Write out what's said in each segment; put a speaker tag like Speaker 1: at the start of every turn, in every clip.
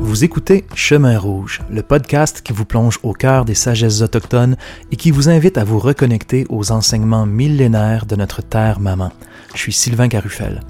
Speaker 1: Vous écoutez Chemin Rouge, le podcast qui vous plonge au cœur des sagesses autochtones et qui vous invite à vous reconnecter aux enseignements millénaires de notre terre maman. Je suis Sylvain Carufel.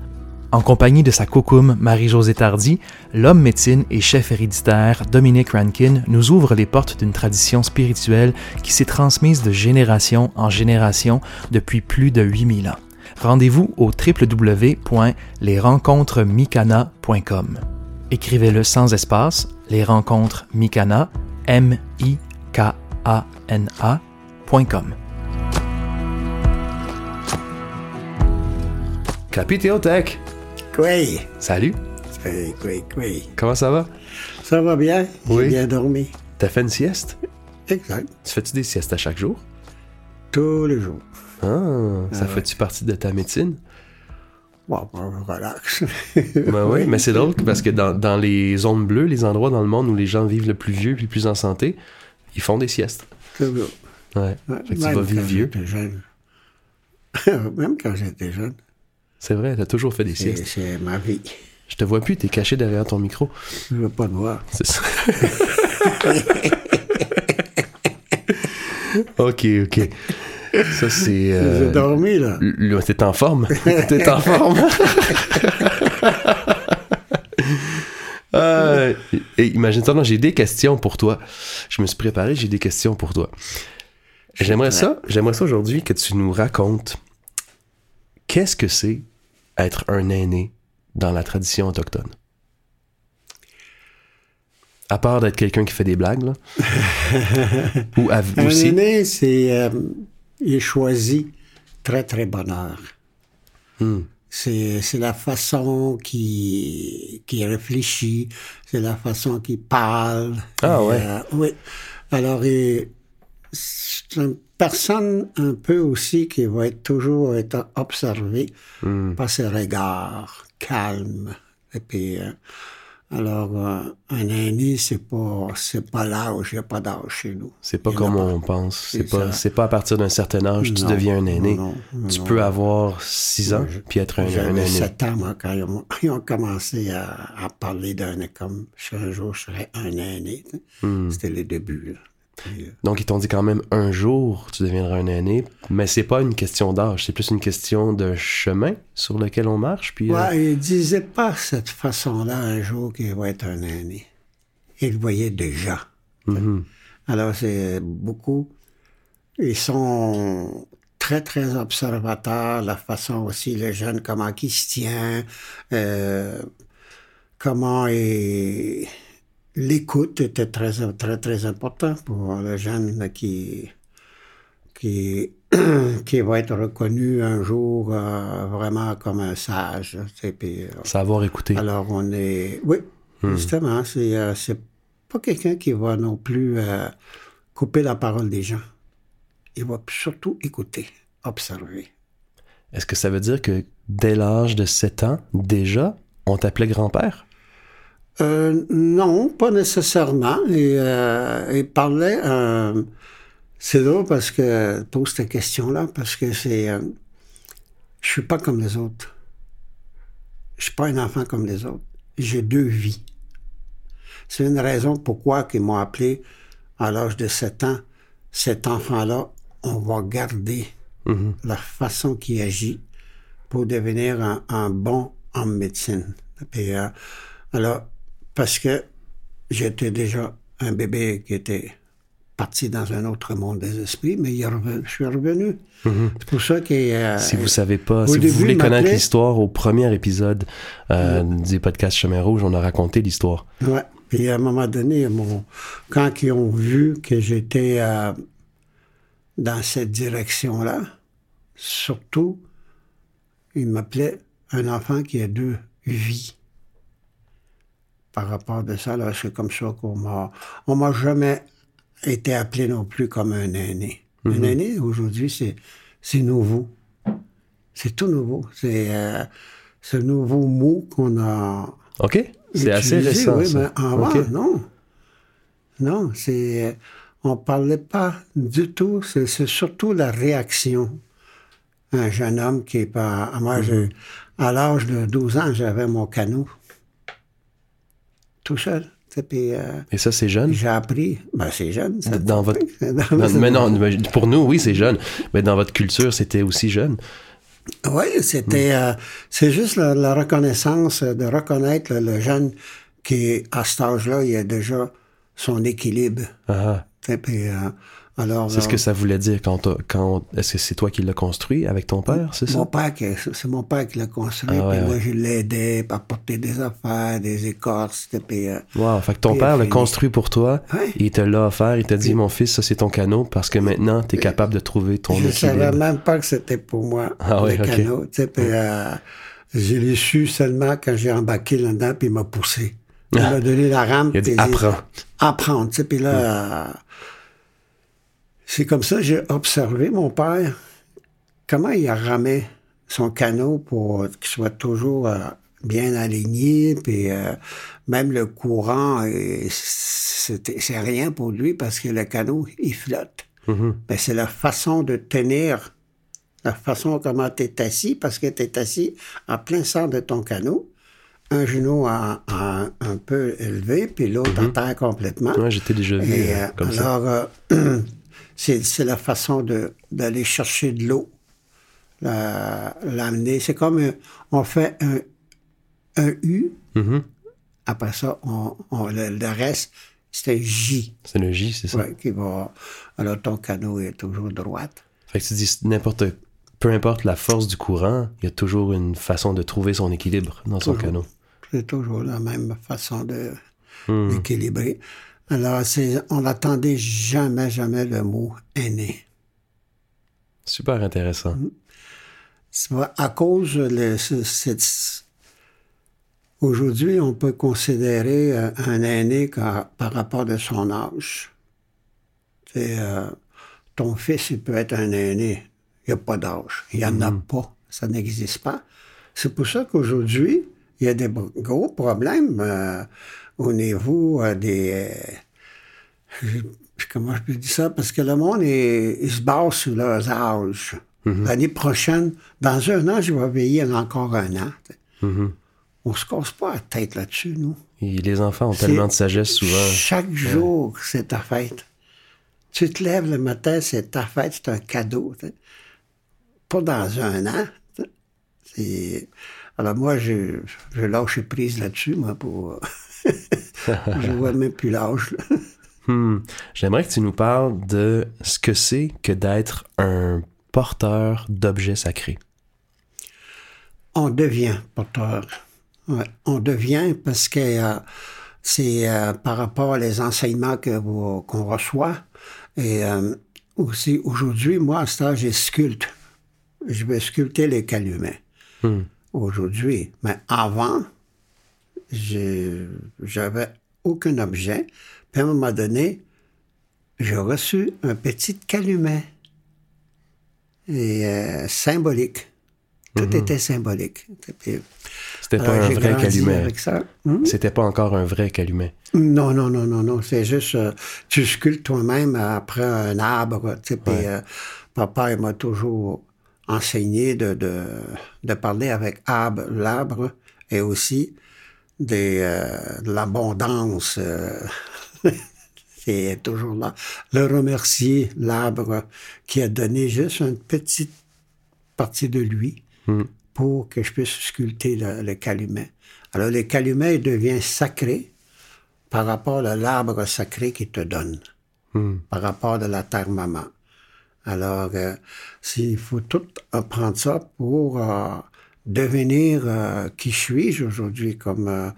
Speaker 1: En compagnie de sa coucoume Marie-Josée Tardy, l'homme médecine et chef héréditaire Dominique Rankin nous ouvre les portes d'une tradition spirituelle qui s'est transmise de génération en génération depuis plus de 8000 ans. Rendez-vous au www.lesrencontresmicana.com. Écrivez-le sans espace, les rencontres Mikana, M-I-K-A-N-A.com.
Speaker 2: Oui.
Speaker 3: Salut!
Speaker 2: Oui, oui, oui.
Speaker 3: Comment ça va?
Speaker 2: Ça va bien?
Speaker 3: Oui.
Speaker 2: J'ai bien dormi.
Speaker 3: T'as fait une sieste?
Speaker 2: Exact.
Speaker 3: Tu fais-tu des siestes à chaque jour?
Speaker 2: Tous les jours.
Speaker 3: Ah, ça
Speaker 2: Ah ouais.
Speaker 3: fait-tu partie de ta médecine?
Speaker 2: Bon, relax.
Speaker 3: Ben oui, mais c'est drôle parce que dans, dans les zones bleues, les endroits dans le monde où les gens vivent le plus vieux puis le plus en santé, ils font des siestes.
Speaker 2: Toujours.
Speaker 3: Ouais.
Speaker 2: Ouais,
Speaker 3: Fait que tu
Speaker 2: même
Speaker 3: vas vivre
Speaker 2: quand
Speaker 3: vieux.
Speaker 2: j'étais jeune. même quand j'étais jeune.
Speaker 3: C'est vrai, t'as toujours fait des
Speaker 2: C'est
Speaker 3: siestes.
Speaker 2: c'est ma vie.
Speaker 3: Je te vois plus, t'es caché derrière ton micro.
Speaker 2: Je veux pas te voir.
Speaker 3: C'est ça. ok, ok. Ça, c'est. euh,
Speaker 2: J'ai dormi, là.
Speaker 3: T'es en forme. T'es en forme. Euh, et imagine-toi, non, j'ai des questions pour toi. Je me suis préparé, j'ai des questions pour toi. J'aimerais ça, j'aimerais ça aujourd'hui que tu nous racontes qu'est-ce que c'est être un aîné dans la tradition autochtone. À part d'être quelqu'un qui fait des blagues, là. Ou à-
Speaker 2: Un aîné, c'est... euh, il choisit très, très bonheur.
Speaker 3: Hmm.
Speaker 2: C'est c'est la façon qui, qui réfléchit, c'est la façon qui parle.
Speaker 3: Ah
Speaker 2: Et,
Speaker 3: ouais.
Speaker 2: euh, oui. Alors, c'est une personne un peu aussi qui va être toujours être observée
Speaker 3: Hmm.
Speaker 2: par ses regards calmes. Et puis, euh, alors, euh, un aîné, c'est pas, c'est pas l'âge, il n'y a pas d'âge chez nous.
Speaker 3: C'est pas comme on pense. C'est pas, c'est pas à partir d'un certain âge que tu deviens un aîné.
Speaker 2: non, non,
Speaker 3: tu
Speaker 2: non.
Speaker 3: peux avoir 6 ans puis être un, aîné.
Speaker 2: 7 ans, moi, quand ils ont, ils ont commencé à, à parler d'un comme un jour je serais un aîné.
Speaker 3: Hmm.
Speaker 2: C'était les débuts. là. Euh,
Speaker 3: Donc, ils t'ont dit quand même un jour, tu deviendras un aîné. Mais c'est pas une question d'âge, c'est plus une question de chemin sur lequel on marche. Puis, euh,
Speaker 2: ouais, il disait pas cette façon-là un jour qu'il va être un aîné. Il le voyait déjà.
Speaker 3: mhm.
Speaker 2: Alors, c'est beaucoup. Ils sont très, très observateurs, la façon aussi, les jeunes, comment ils se tient, euh, comment ils... L'écoute était très, très, très important pour le jeune qui, qui, qui va être reconnu un jour euh, vraiment comme un sage. tu sais, puis, euh,
Speaker 3: Savoir écouter.
Speaker 2: alors, on est. Oui, justement, c'est euh, c'est pas quelqu'un qui va non plus euh, couper la parole des gens. Il va surtout écouter, observer.
Speaker 3: Est-ce que ça veut dire que dès l'âge de 7 ans, déjà, on t'appelait grand-père?
Speaker 2: Euh, non, pas nécessairement. Et, euh, il parlait. euh, c'est drôle parce que pose cette question-là parce que c'est. euh, je suis pas comme les autres. Je suis pas un enfant comme les autres. J'ai deux vies. C'est une raison pourquoi ils m'ont appelé à l'âge de 7 ans. Cet enfant-là, on va garder
Speaker 3: Mhm.
Speaker 2: la façon qu'il agit pour devenir un, un bon homme médecine. Puis, euh, alors, parce que j'étais déjà un bébé qui était parti dans un autre monde des esprits, mais il est revenu- je suis revenu. C'est pour ça que... euh,
Speaker 3: Si vous savez pas,
Speaker 2: au
Speaker 3: si vous voulez connaître l'histoire, au premier épisode euh, du podcast Chemin Rouge, on a raconté l'histoire.
Speaker 2: Ouais. Puis à un moment donné, mon- quand ils ont vu que j'étais euh, dans cette direction-là, surtout, ils m'appelaient un enfant qui a deux vies. Par rapport de ça, là, c'est comme ça qu'on m'a... On m'a jamais été appelé non plus comme un aîné. Un aîné, aujourd'hui, c'est, c'est nouveau. C'est tout nouveau. C'est euh, ce nouveau mot qu'on a
Speaker 3: OK? C'est assez récent,
Speaker 2: oui, mais avant,
Speaker 3: OK.
Speaker 2: non. Non, c'est... euh, On parlait pas du tout. C'est surtout la réaction. Un jeune homme qui est pas... Moi, j'ai-
Speaker 3: Mm-hmm.
Speaker 2: à l'âge de 12 ans, j'avais mon canot. Tout seul. Puis, euh,
Speaker 3: Et ça, c'est jeune?
Speaker 2: j'ai appris. Ben, c'est jeune. ça.
Speaker 3: Dans votre...
Speaker 2: Dans-
Speaker 3: Non, mais non, pour nous, oui, c'est jeune. Mais dans votre culture, c'était aussi jeune.
Speaker 2: Oui, c'était. euh, c'est juste la, la reconnaissance, de reconnaître le, le jeune qui, à cet âge-là, il a déjà son équilibre.
Speaker 3: Ah,
Speaker 2: puis, euh, alors,
Speaker 3: c'est ce que
Speaker 2: euh,
Speaker 3: ça voulait dire quand, quand est-ce que c'est toi qui l'as construit avec ton père, c'est ça?
Speaker 2: Mon père, c'est mon père qui l'a construit,
Speaker 3: Ah ouais,
Speaker 2: puis moi
Speaker 3: ouais.
Speaker 2: je l'aidais à porter des affaires, des écorces, puis
Speaker 3: Wow, fait que ton père l'a construit pour toi,
Speaker 2: Ouais.
Speaker 3: il te l'a offert, il t'a dit, mon fils, ça c'est ton canot, parce que maintenant, tu es capable de trouver ton
Speaker 2: je savais
Speaker 3: équilibre.
Speaker 2: même pas que c'était pour moi,
Speaker 3: Ah
Speaker 2: le canot, tu sais, puis euh, je l'ai su seulement quand j'ai embarqué là-dedans, puis il m'a poussé. Il
Speaker 3: Ah.
Speaker 2: m'a donné la rampe.
Speaker 3: Il a dit, apprends.
Speaker 2: apprendre, tu sais, puis là, euh, c'est comme ça que j'ai observé mon père, comment il ramait son canot pour qu'il soit toujours euh, bien aligné, puis euh, même le courant, euh, c'est rien pour lui parce que le canot, il flotte.
Speaker 3: Mhm.
Speaker 2: Mais c'est la façon de tenir, la façon comment tu es assis, parce que tu es assis en plein centre de ton canot, un genou en- en- un peu élevé, puis l'autre à terre complètement.
Speaker 3: Ouais, j'étais déjà vu
Speaker 2: Et,
Speaker 3: euh,
Speaker 2: euh,
Speaker 3: ça.
Speaker 2: euh, c'est la façon d'aller chercher de l'eau, la- l'amener. C'est comme un- on fait un, un U,
Speaker 3: Mhm.
Speaker 2: après ça, on, on- le, le reste, c'est un J.
Speaker 3: C'est le J, c'est ça?
Speaker 2: Ouais, qui va, alors ton canot est toujours droite.
Speaker 3: Fait que tu dis, n'importe, peu importe la force du courant, il y a toujours une façon de trouver son équilibre dans son canot.
Speaker 2: C'est toujours la même façon de d'équilibrer. Alors, on n'attendait jamais, jamais le mot aîné.
Speaker 3: Super intéressant.
Speaker 2: C'est pas- à cause de cette... Aujourd'hui, on peut considérer euh, un aîné par rapport de son âge. Euh, ton fils, il peut être un aîné. Il n'y a pas d'âge. Il n'y en a pas. Ça n'existe pas. C'est pour ça qu'aujourd'hui, il y a des gros problèmes euh, au niveau des... euh, comment je peux dire ça? Parce que le monde, il, il se base sur leurs âges. L'année prochaine, dans un an, je vais vieillir encore un an.
Speaker 3: Mhm.
Speaker 2: On se casse pas la tête là-dessus, nous.
Speaker 3: Et les enfants ont tellement de sagesse souvent.
Speaker 2: Chaque jour, c'est ta fête. Tu te lèves le matin, c'est ta fête, c'est un cadeau. Pas dans un an. Alors moi, je, je lâche prise là-dessus, moi, pour... je vois même plus l'âge.
Speaker 3: Hmm. J'aimerais que tu nous parles de ce que c'est que d'être un porteur d'objets sacrés.
Speaker 2: on devient porteur. Ouais, on devient parce que euh, c'est euh, par rapport aux enseignements que vous- qu'on reçoit. Et euh, aussi, aujourd'hui, moi, à âge, je sculpte. Je vais sculpter les calumets.
Speaker 3: Hmm.
Speaker 2: Aujourd'hui. Mais avant, j'avais aucun objet. Puis à un moment donné, j'ai reçu un petit calumet. Et euh, symbolique. Tout était symbolique.
Speaker 3: C'était pas
Speaker 2: alors,
Speaker 3: un vrai calumet.
Speaker 2: Hmm?
Speaker 3: C'était pas encore un vrai calumet.
Speaker 2: Non, non, non, non, non. C'est juste, euh, tu sculptes toi-même après un arbre. Puis, euh, papa, il m'a toujours enseigné de, de, de parler avec arbre, l'arbre et aussi des, euh, de l'abondance. euh, c'est toujours là. Le remercier, l'arbre, qui a donné juste une petite partie de lui
Speaker 3: Hmm.
Speaker 2: pour que je puisse sculpter le, le calumet. Alors, le calumet il devient sacré par rapport à l'arbre sacré qu'il te donne,
Speaker 3: Hmm.
Speaker 2: par rapport à la terre maman. Alors, euh, il faut tout apprendre ça pour euh, devenir euh, qui suis-je aujourd'hui comme euh,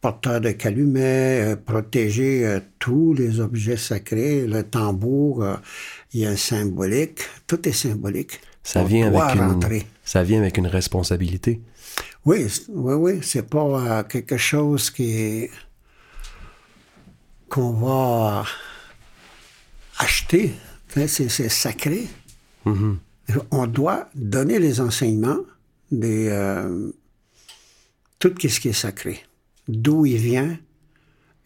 Speaker 2: porteur de calumet, euh, protéger euh, tous les objets sacrés, le tambour, il y a un symbolique, tout est symbolique.
Speaker 3: Ça vient avec une,
Speaker 2: rentrer.
Speaker 3: ça vient avec une responsabilité.
Speaker 2: Oui, oui, oui, c'est pas quelque chose qui qu'on va acheter. Sais, C'est sacré.
Speaker 3: Mhm.
Speaker 2: On doit donner les enseignements des euh, tout ce qui est sacré, d'où il vient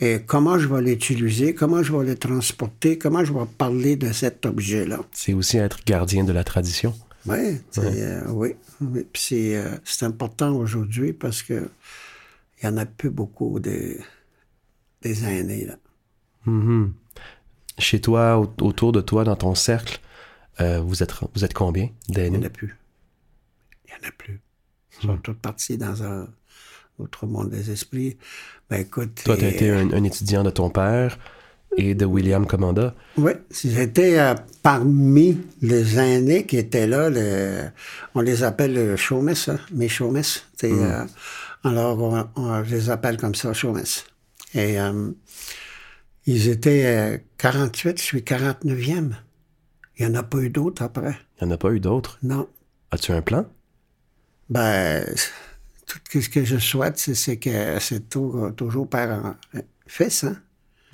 Speaker 2: et comment je vais l'utiliser, comment je vais le transporter, comment je vais parler de cet objet-là.
Speaker 3: C'est aussi être gardien de la tradition.
Speaker 2: Ouais, euh, oui, oui. C'est, euh, c'est important aujourd'hui parce que il n'y en a plus beaucoup des, des aînés. Là.
Speaker 3: Mhm. Chez toi, au- autour de toi, dans ton cercle, euh, vous, êtes, vous êtes combien
Speaker 2: Il n'y en
Speaker 3: d'aînés?
Speaker 2: a plus. Il n'y en a plus. Ils sont tous partis dans un autre monde des esprits. Ben écoute.
Speaker 3: Toi, tu as
Speaker 2: et-
Speaker 3: été un, un étudiant de ton père et de William Commanda?
Speaker 2: Oui, j'étais euh, parmi les aînés qui étaient là, on les appelle le chômesse, hein, mes chômesses. sais, euh, alors, on, on les appelle comme ça, chômesses. Et euh, ils étaient euh, 48, je suis 49e. Il n'y en a pas eu d'autres après.
Speaker 3: Il n'y en a pas eu d'autres?
Speaker 2: Non.
Speaker 3: As-tu un plan?
Speaker 2: Ben, tout ce que je souhaite, c'est, que c'est toujours père en fils, hein?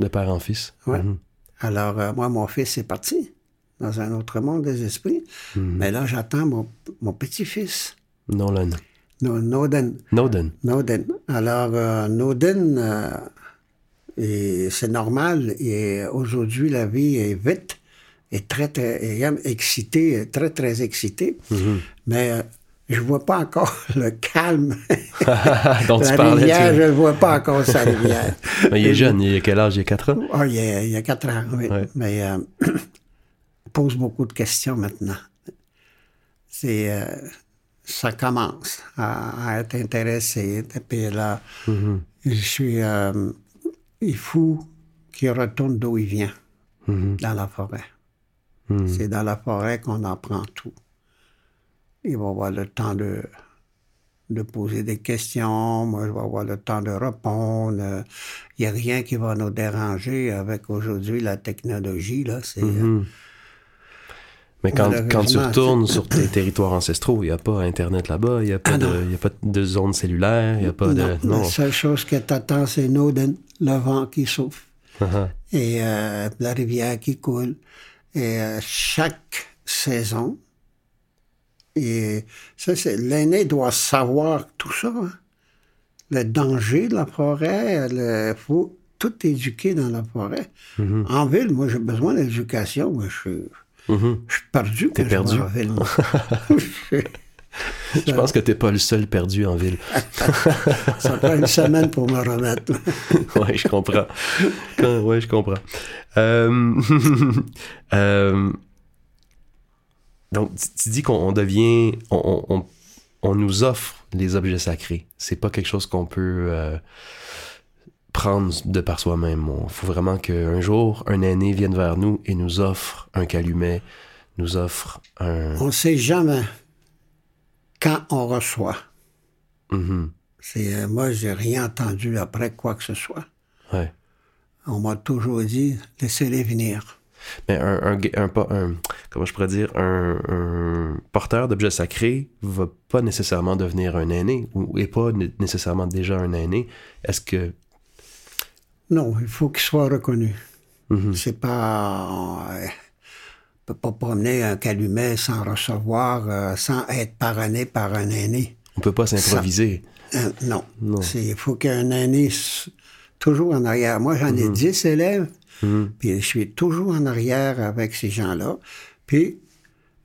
Speaker 3: De père en fils?
Speaker 2: Ouais.
Speaker 3: Mhm.
Speaker 2: Alors, euh, moi, mon fils est parti dans un autre monde des esprits. Mais là, j'attends mon, mon petit-fils,
Speaker 3: Nolan.
Speaker 2: No- Noden.
Speaker 3: Noden.
Speaker 2: Noden. Alors, euh, Noden, euh, et c'est normal. Et aujourd'hui, la vie est vite et très, très excitée, très, très excitée. Mais je vois pas encore le calme.
Speaker 3: Dont tu
Speaker 2: la
Speaker 3: parlais.
Speaker 2: rivière,
Speaker 3: tu-
Speaker 2: je ne vois pas encore sa rivière.
Speaker 3: Mais il est jeune. Il a quel âge? Il a 4 ans?
Speaker 2: Ah, il, a, il y a quatre ans, oui.
Speaker 3: Ouais.
Speaker 2: Mais euh, pose beaucoup de questions maintenant. C'est, euh, ça commence à, à être intéressé. Et puis là, je suis. euh, il faut qu'il retourne d'où il vient, dans la forêt. C'est dans la forêt qu'on apprend tout. Il va avoir le temps de, de poser des questions. Moi, je vais avoir le temps de répondre. Il n'y a rien qui va nous déranger avec aujourd'hui la technologie. Là, c'est, euh,
Speaker 3: Mais quand, quand tu retournes sur tes territoires ancestraux, il n'y a pas Internet là-bas, il n'y a, pas
Speaker 2: Ah,
Speaker 3: de- y a pas de zone cellulaire, il n'y a pas de...
Speaker 2: non. La seule chose que t'attends, c'est Noden, le vent qui souffle et euh, la rivière qui coule. Et euh, chaque saison, et ça, c'est l'aîné doit savoir tout ça. hein. Le danger de la forêt, il faut tout éduquer dans la forêt. En ville, moi, j'ai besoin d'éducation. Moi, je suis,
Speaker 3: Mhm.
Speaker 2: je suis perdu.
Speaker 3: T'es
Speaker 2: quand je vais
Speaker 3: perdu.
Speaker 2: en ville.
Speaker 3: Je pense que t'es pas le seul perdu en ville.
Speaker 2: ça prend une semaine pour me remettre.
Speaker 3: ouais, je comprends. Ouais, je comprends. Euh, euh, donc, tu- dis qu'on on devient, on, on- on- on nous offre les objets sacrés. C'est pas quelque chose qu'on peut euh, prendre de par soi-même. Il faut vraiment qu'un jour, un aîné vienne vers nous et nous offre un calumet, nous offre un...
Speaker 2: On ne sait jamais quand on reçoit.
Speaker 3: Mhm.
Speaker 2: C'est, euh, moi, j'ai rien entendu après quoi que ce soit.
Speaker 3: Ouais.
Speaker 2: On m'a toujours dit, laissez-les venir.
Speaker 3: Mais un, un, un, un- comment je pourrais dire, un, porteur d'objets sacrés va pas nécessairement devenir un aîné ou est pas né- nécessairement déjà un aîné. Est-ce que
Speaker 2: Non, il faut qu'il soit reconnu.
Speaker 3: Mhm.
Speaker 2: C'est pas... on peut pas promener un calumet sans recevoir, euh, sans être parrainé par un aîné.
Speaker 3: on peut pas s'improviser
Speaker 2: Euh, non.
Speaker 3: Non.
Speaker 2: Il faut qu'un aîné toujours en arrière. Moi, j'en ai 10 élèves, puis je suis toujours en arrière avec ces gens-là. Puis,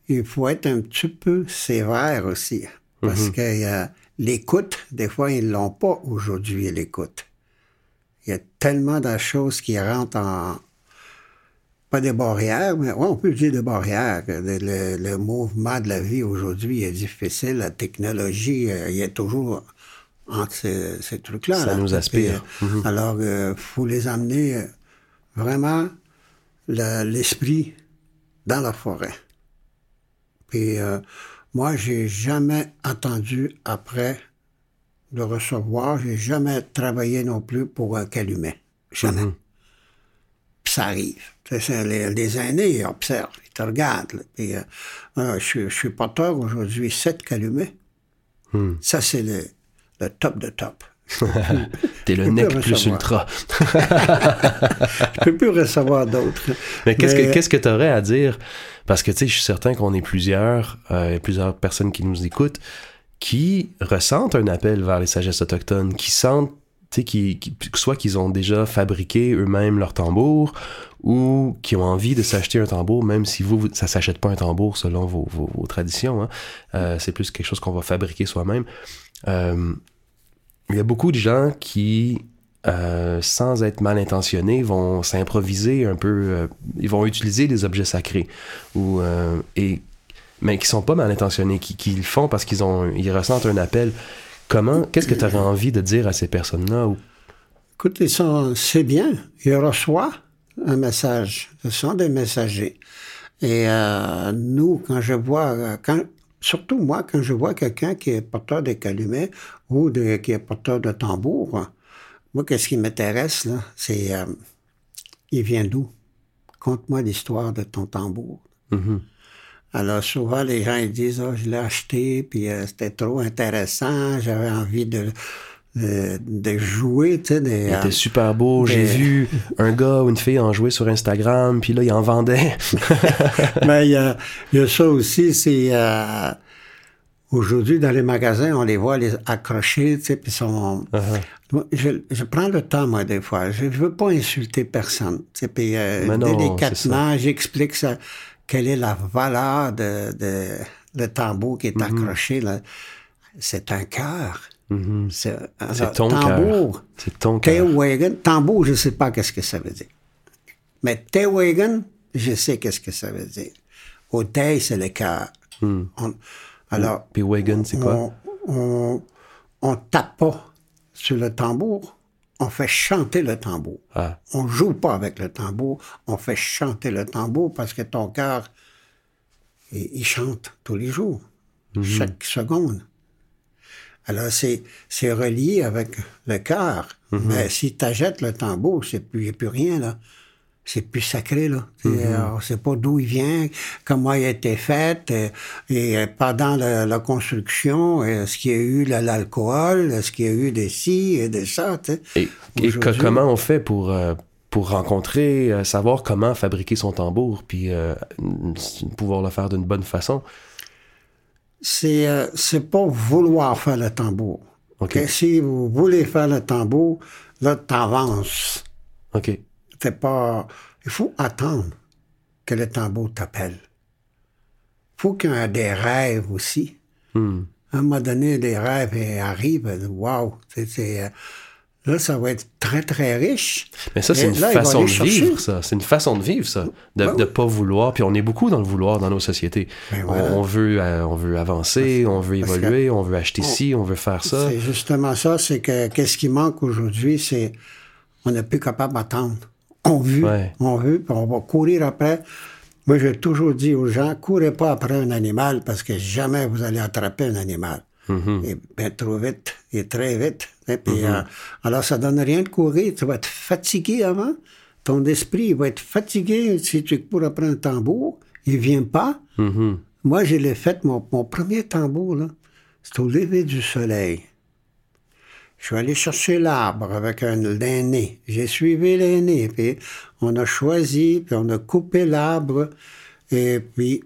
Speaker 2: il faut être un petit peu sévère aussi. Parce que euh, l'écoute, des fois, ils l'ont pas aujourd'hui, l'écoute. Il y a tellement de choses qui rentrent en... Pas des barrières, mais ouais, on peut dire des barrières. Le, le- le mouvement de la vie aujourd'hui est difficile. La technologie, euh, il y a toujours entre ces, ces trucs-là.
Speaker 3: Ça
Speaker 2: là.
Speaker 3: nous
Speaker 2: Puis,
Speaker 3: aspire.
Speaker 2: euh, Alors, il faut les amener euh, vraiment le- l'esprit dans la forêt. Puis euh, moi, j'ai jamais entendu après de recevoir, j'ai jamais travaillé non plus pour un calumet. Jamais. Puis ça arrive. C'est les, les aînés ils observent, ils te regardent. là. Puis, euh, euh, je, suis- je suis porteur aujourd'hui sept calumets. Ça, c'est le, le top de top.
Speaker 3: T'es le nec plus ultra.
Speaker 2: Je peux plus recevoir d'autres.
Speaker 3: Mais qu'est-ce que que t'aurais à dire? Parce que tu sais, je suis certain qu'on est plusieurs, euh, plusieurs personnes qui nous écoutent, qui ressentent un appel vers les sagesses autochtones, qui sentent, tu sais, qui, qui- soit qu'ils ont déjà fabriqué eux-mêmes leur tambour, ou qui ont envie de s'acheter un tambour, même si vous, vous- ça s'achète pas un tambour selon vos, vos- vos traditions. hein. Euh, c'est plus quelque chose qu'on va fabriquer soi-même. Euh, il y a beaucoup de gens qui, euh, sans être mal intentionnés, vont s'improviser un peu, euh, ils vont utiliser des objets sacrés, ou, euh, et, mais qui sont pas mal intentionnés, qui, qui le font parce qu'ils ont, ils ressentent un appel. Comment, qu'est-ce que tu aurais envie de dire à ces personnes-là? Ou...
Speaker 2: Écoute, ils sont, c'est bien. Ils reçoivent un message. Ce sont des messagers. Et euh, nous, quand je vois, quand, surtout moi, quand je vois quelqu'un qui est porteur de calumet ou de, qui est porteur de tambour, moi, qu'est-ce qui m'intéresse, là, c'est euh, il vient d'où? Conte-moi l'histoire de ton tambour.
Speaker 3: Mhm.
Speaker 2: Alors souvent, les gens ils disent, oh, je l'ai acheté, puis euh, c'était trop intéressant, j'avais envie de, de, de jouer, tu sais. des,
Speaker 3: Il
Speaker 2: euh,
Speaker 3: était super beau. J'ai vu un gars ou une fille en jouer sur Instagram, puis là, il en vendait.
Speaker 2: Mais il y a, il y a ça aussi, c'est euh, aujourd'hui dans les magasins, on les voit les accrochés, tu sais, puis sont.
Speaker 3: Uh-huh.
Speaker 2: Je, je prends le temps, moi, des fois. Je ne veux pas insulter personne. tu sais, Puis euh, délicatement, j'explique ça, quelle est la valeur de, de le tambour qui est
Speaker 3: Mm-hmm.
Speaker 2: accroché là. C'est un cœur.
Speaker 3: Mhm.
Speaker 2: C'est
Speaker 3: C'est
Speaker 2: alors,
Speaker 3: ton
Speaker 2: tambour.
Speaker 3: C'est ton cœur.
Speaker 2: Tewagen, tambour, je ne sais pas qu'est-ce que ça veut dire. Mais Tewagen, je sais qu'est-ce que ça veut dire. Au c'est le cœur.
Speaker 3: Hmm.
Speaker 2: On- alors,
Speaker 3: Puis Wagon, c'est quoi?
Speaker 2: on, on, tape pas sur le tambour, on fait chanter le tambour.
Speaker 3: Ah,
Speaker 2: On joue pas avec le tambour, on fait chanter le tambour parce que ton cœur, il, il chante tous les jours, chaque seconde. Alors, c'est, c'est relié avec le cœur. Mais si tu achètes le tambour, c'est plus, y a plus rien, là. C'est plus sacré, là. C'est, euh, on sait pas d'où il vient, comment il a été fait, euh, et euh, pendant la, la construction, est-ce qu'il y a eu de l'alcool, est-ce qu'il y a eu des ci et des ça.
Speaker 3: Et, et que-
Speaker 2: Aujourd'hui-
Speaker 3: comment on fait pour, euh, pour rencontrer, euh, savoir comment fabriquer son tambour, puis pouvoir le faire d'une bonne façon?
Speaker 2: C'est euh, c'est pas vouloir faire le tambour.
Speaker 3: OK?
Speaker 2: Ok? Si vous voulez faire le tambour, là, t'avances.
Speaker 3: OK.
Speaker 2: C'est pas. Il faut attendre que le tambour t'appelle. Il faut qu'il y ait des rêves aussi.
Speaker 3: Hmm.
Speaker 2: À un moment donné, des rêves arrivent. Waouh! C'est, c'est, euh, là, ça va être très, très riche.
Speaker 3: Mais ça, c'est une façon de vivre, ça. C'est une façon de vivre, ça. De
Speaker 2: Ben
Speaker 3: ne
Speaker 2: oui.
Speaker 3: pas vouloir. Puis on est beaucoup dans le vouloir dans nos sociétés.
Speaker 2: Ben
Speaker 3: On- veut, euh, on veut avancer, on veut évoluer, on veut acheter
Speaker 2: on-
Speaker 3: ci, on veut faire ça.
Speaker 2: C'est justement ça, c'est que qu'est-ce qui manque aujourd'hui, c'est on n'est plus capable d'attendre. On veut,
Speaker 3: Ouais.
Speaker 2: on veut, puis on va courir après. Moi, j'ai toujours dit aux gens, courez pas après un animal parce que jamais vous allez attraper un animal.
Speaker 3: Mhm.
Speaker 2: Et bien trop vite, et très vite. Et puis, euh, alors, ça donne rien de courir. Tu vas être fatigué avant. Ton esprit va être fatigué si tu cours après un tambour. Il vient pas.
Speaker 3: Mhm.
Speaker 2: Moi, je l'ai fait, mon, mon premier tambour, là, c'était au lever du soleil. Je suis allé chercher l'arbre avec un l'aîné. J'ai suivi l'aîné, puis on a choisi, puis on a coupé l'arbre, et puis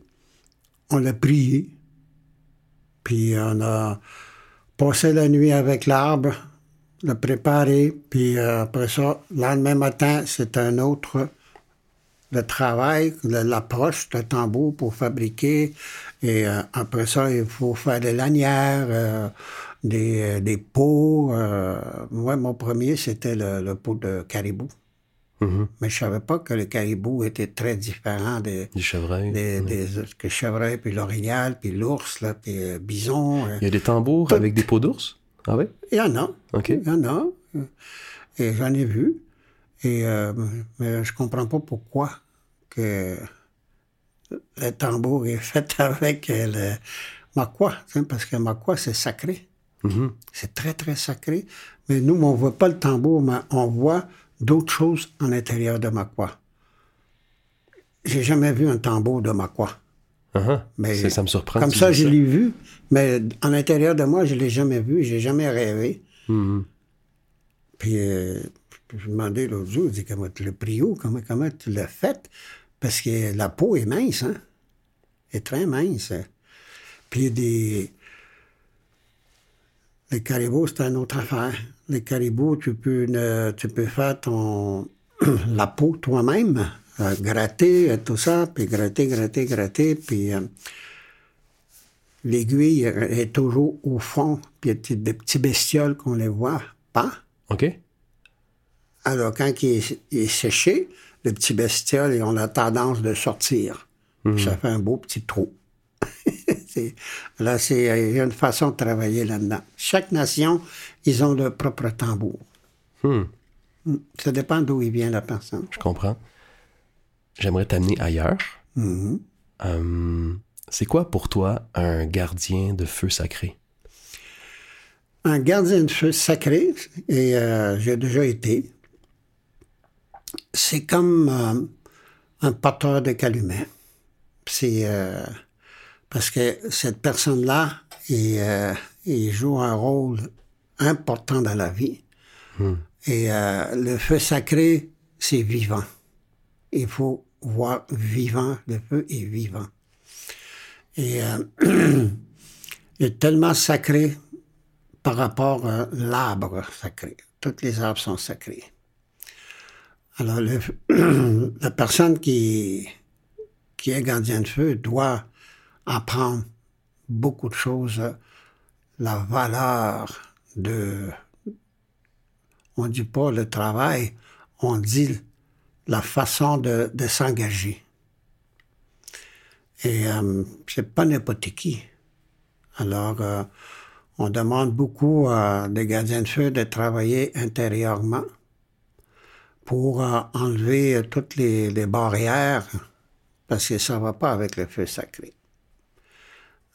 Speaker 2: on l'a prié. Puis on a passé la nuit avec l'arbre, le préparé, puis euh, après ça, le lendemain matin, c'est un autre le travail, l'approche, le tambour pour fabriquer. Et euh, après ça, il faut faire des lanières, euh, des, des pots. euh. moi, mon premier, c'était le, le pot de caribou.
Speaker 3: Mhm.
Speaker 2: Mais je savais pas que le caribou était très différent des,
Speaker 3: Du chevreuil.
Speaker 2: des, des que chevreuil, puis l'orignal, puis l'ours, là, puis bison.
Speaker 3: Il y a des tambours
Speaker 2: Tout.
Speaker 3: avec des peaux d'ours? Ah oui?
Speaker 2: Il y en a. Il y en a. Et j'en ai vu. Et euh, mais je comprends pas pourquoi que le tambour est fait avec le sais, parce que makwa, c'est sacré.
Speaker 3: Mhm.
Speaker 2: C'est très, très sacré. Mais nous, on voit pas le tambour, mais on voit d'autres choses en l'intérieur de makwa. J'ai jamais vu un tambour de
Speaker 3: Uh-huh.
Speaker 2: Mais
Speaker 3: ça me surprend.
Speaker 2: Comme ça, je l'ai vu, mais en l'intérieur de moi, je l'ai jamais vu, j'ai jamais rêvé.
Speaker 3: Mhm.
Speaker 2: Puis, euh, je me demandais l'autre jour, je dis, comment tu l'as pris où? Comment, comment tu l'as fait? Parce que la peau est mince, hein? Elle est très mince. Puis, des... les caribous, c'est une autre affaire. Les caribous, tu peux, ne- tu peux faire ton... la peau toi-même, euh, gratter, euh, tout ça, puis gratter, gratter, gratter, puis... euh, l'aiguille est toujours au fond, puis il y a des petits bestioles qu'on les voit pas.
Speaker 3: OK?
Speaker 2: Alors, quand il est, il est séché, les petits bestioles, ils ont la tendance de sortir. Ça fait un beau petit trou. Là, c'est, il y a une façon de travailler là-dedans. Chaque nation, ils ont leur propre tambour.
Speaker 3: Hmm,
Speaker 2: Mm. Ça dépend d'où il vient la personne.
Speaker 3: je comprends. J'aimerais t'amener ailleurs.
Speaker 2: Mhm.
Speaker 3: Euh, c'est quoi pour toi un gardien de feu sacré?
Speaker 2: Un gardien de feu sacré, et euh, j'ai déjà été, c'est comme euh, un porteur de calumet. C'est parce que cette personne-là, il, il joue un rôle important dans la vie. Et euh, le feu sacré, c'est vivant. Il faut voir vivant, le feu est vivant. Et euh, est tellement sacré par rapport à l'arbre sacré. Toutes les arbres sont sacrés. Alors, le- la personne qui, qui est gardien de feu doit apprendre beaucoup de choses. La valeur de, on dit pas le travail, on dit la façon de, de s'engager. Et euh, c'est pas n'importe qui. Alors, euh, on demande beaucoup à des gardiens de feu de travailler intérieurement pour euh, enlever euh, toutes les, barrières, parce que ça va pas avec le feu sacré.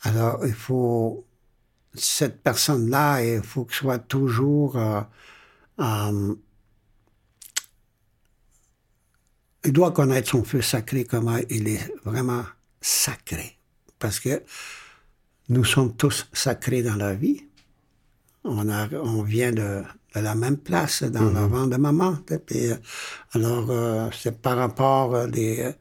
Speaker 2: Alors, il faut, cette personne-là, il faut qu'elle soit toujours, euh, euh, il doit connaître son feu sacré, comment il est vraiment sacré. Parce que nous sommes tous sacrés dans la vie. On, a, on vient de, de la même place dans le ventre de maman. Puis, euh, alors, euh, c'est par rapport euh, les,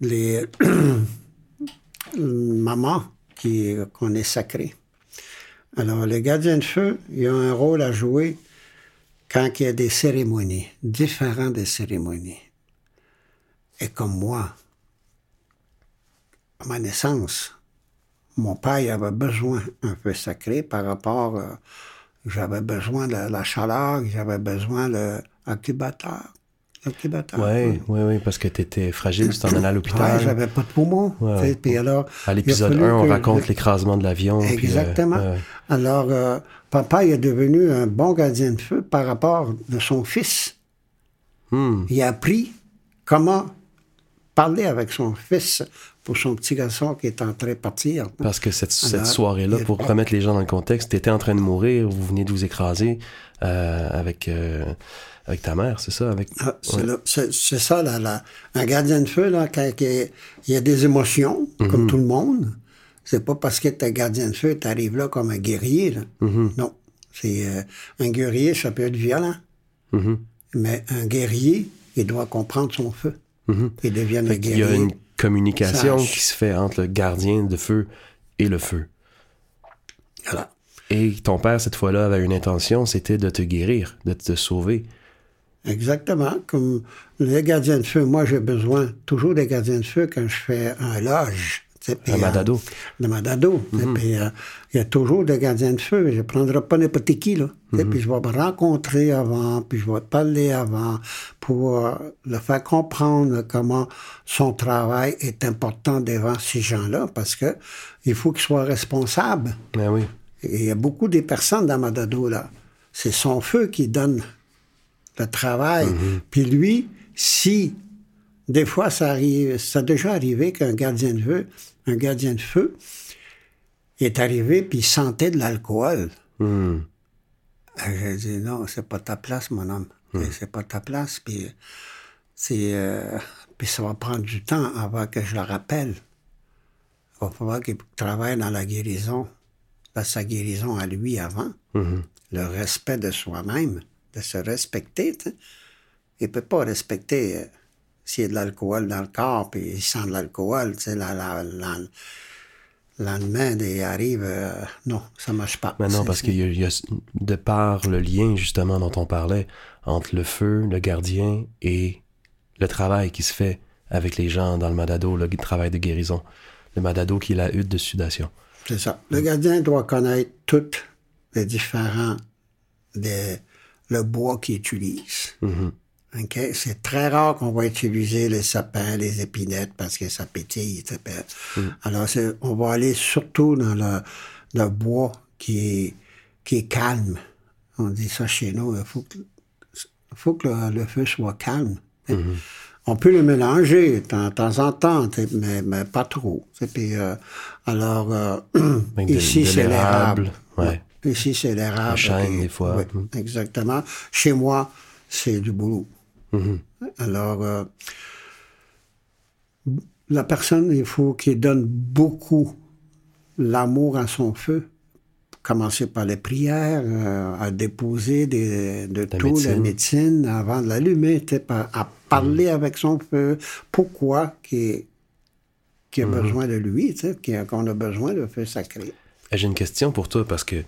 Speaker 2: les mamans qui, qu'on est sacré. Alors, le gardien de feu, il a un rôle à jouer quand il y a des cérémonies, différentes des cérémonies. Et comme moi, à ma naissance, mon père avait besoin un peu sacré par rapport, euh, j'avais besoin de la, la chaleur, j'avais besoin de l'incubateur. L'incubateur.
Speaker 3: Oui, oui, oui, parce que tu étais fragile, tu t'en allais à l'hôpital.
Speaker 2: j'avais pas de poumon.
Speaker 3: Ouais.
Speaker 2: Puis alors,
Speaker 3: à l'épisode
Speaker 2: a fallu
Speaker 3: 1, on raconte l'écrasement de l'avion. puis, euh,
Speaker 2: Exactement.
Speaker 3: ouais.
Speaker 2: Alors, euh, papa il est devenu un bon gardien de feu par rapport de son fils.
Speaker 3: Hmm,
Speaker 2: Il a appris comment parler avec son fils pour son petit garçon qui est en train de partir.
Speaker 3: Parce que cette, cette soirée-là,
Speaker 2: il-
Speaker 3: pour remettre les gens dans le contexte, tu étais en train de mourir, vous venez de vous écraser euh, avec, euh, avec ta mère, c'est ça? Avec...
Speaker 2: Ah, c'est
Speaker 3: Ouais.
Speaker 2: ça, là, là. un gardien de feu, là, quand il y a- des émotions,
Speaker 3: Mhm.
Speaker 2: comme tout le monde. C'est pas parce que tu es gardien de feu, tu arrives là comme un guerrier. Là.
Speaker 3: Mhm.
Speaker 2: Non. C'est euh, un guerrier, ça peut être violent.
Speaker 3: Mhm.
Speaker 2: Mais un guerrier, il doit comprendre son feu.
Speaker 3: Mhm.
Speaker 2: Il
Speaker 3: y a une communication
Speaker 2: Sage.
Speaker 3: qui se fait entre le gardien de feu et le feu.
Speaker 2: Voilà.
Speaker 3: Et ton père, cette fois-là, avait une intention, c'était de te guérir, de te sauver.
Speaker 2: Exactement. Comme les gardiens de feu, moi, j'ai besoin toujours des gardiens de feu quand je fais un loge. Euh,
Speaker 3: madado.
Speaker 2: Le madado. puis, il y a toujours des gardiens de feu. Je ne prendrai pas n'importe qui. Là, sais, Puis je vais me rencontrer avant, puis je vais parler avant pour euh, le faire comprendre comment son travail est important devant ces gens-là parce que il faut qu'il soit responsable.
Speaker 3: Ben oui.
Speaker 2: Et il y a beaucoup de personnes dans Madado, là. C'est son feu qui donne le travail. Puis lui, si, des fois, ça arrive, ça a déjà arrivé qu'un gardien de feu, un gardien de feu, est arrivé puis il sentait de l'alcool.
Speaker 3: Hmm.
Speaker 2: Euh, J'ai dit, non, c'est pas ta place, mon homme. C'est pas ta place. Puis, euh, puis ça va prendre du temps avant que je le rappelle. Il va falloir qu'il travaille dans la guérison, dans sa guérison à lui avant.
Speaker 3: Mhm.
Speaker 2: Le respect de soi-même, de se respecter. Il peut pas respecter euh, s'il y a de l'alcool dans le corps, puis il sent de l'alcool, tu sais, la, la, la- le lendemain, il arrive, euh, non, ça marche pas.
Speaker 3: Mais non, parce qu'il y, a- il y a, de par le lien, justement, dont on parlait, entre le feu, le gardien et le travail qui se fait avec les gens dans le Madado, le travail de guérison. Le Madado qui est la hutte de sudation.
Speaker 2: C'est ça. Le gardien doit connaître toutes les différents des, le bois qu'il utilise. OK? C'est très rare qu'on va utiliser les sapins, les épinettes parce que ça pétille. ça peut- Alors, on va aller surtout dans le, le bois qui est, qui est calme. On dit ça chez nous. Il faut que, faut que le, le feu soit calme. hein? On peut le mélanger de temps, en temps, mais, mais pas trop. Puis, euh, alors, euh, ici, c'est
Speaker 3: l'érable, ouais.
Speaker 2: Ici, c'est l'érable.
Speaker 3: Le chêne,
Speaker 2: puis-
Speaker 3: des fois.
Speaker 2: oui,
Speaker 3: Mm.
Speaker 2: exactement. Chez moi, c'est du boulot.
Speaker 3: Mhm.
Speaker 2: Alors, euh, la personne, il faut qu'il donne beaucoup l'amour à son feu. Commencer par les prières, euh, à déposer des, de tout, la
Speaker 3: médecine.
Speaker 2: médecine, avant de l'allumer, à parler avec son feu. Pourquoi qu'il a besoin de lui, qu'on a besoin de feu sacré.
Speaker 3: Eh, J'ai une question pour toi parce que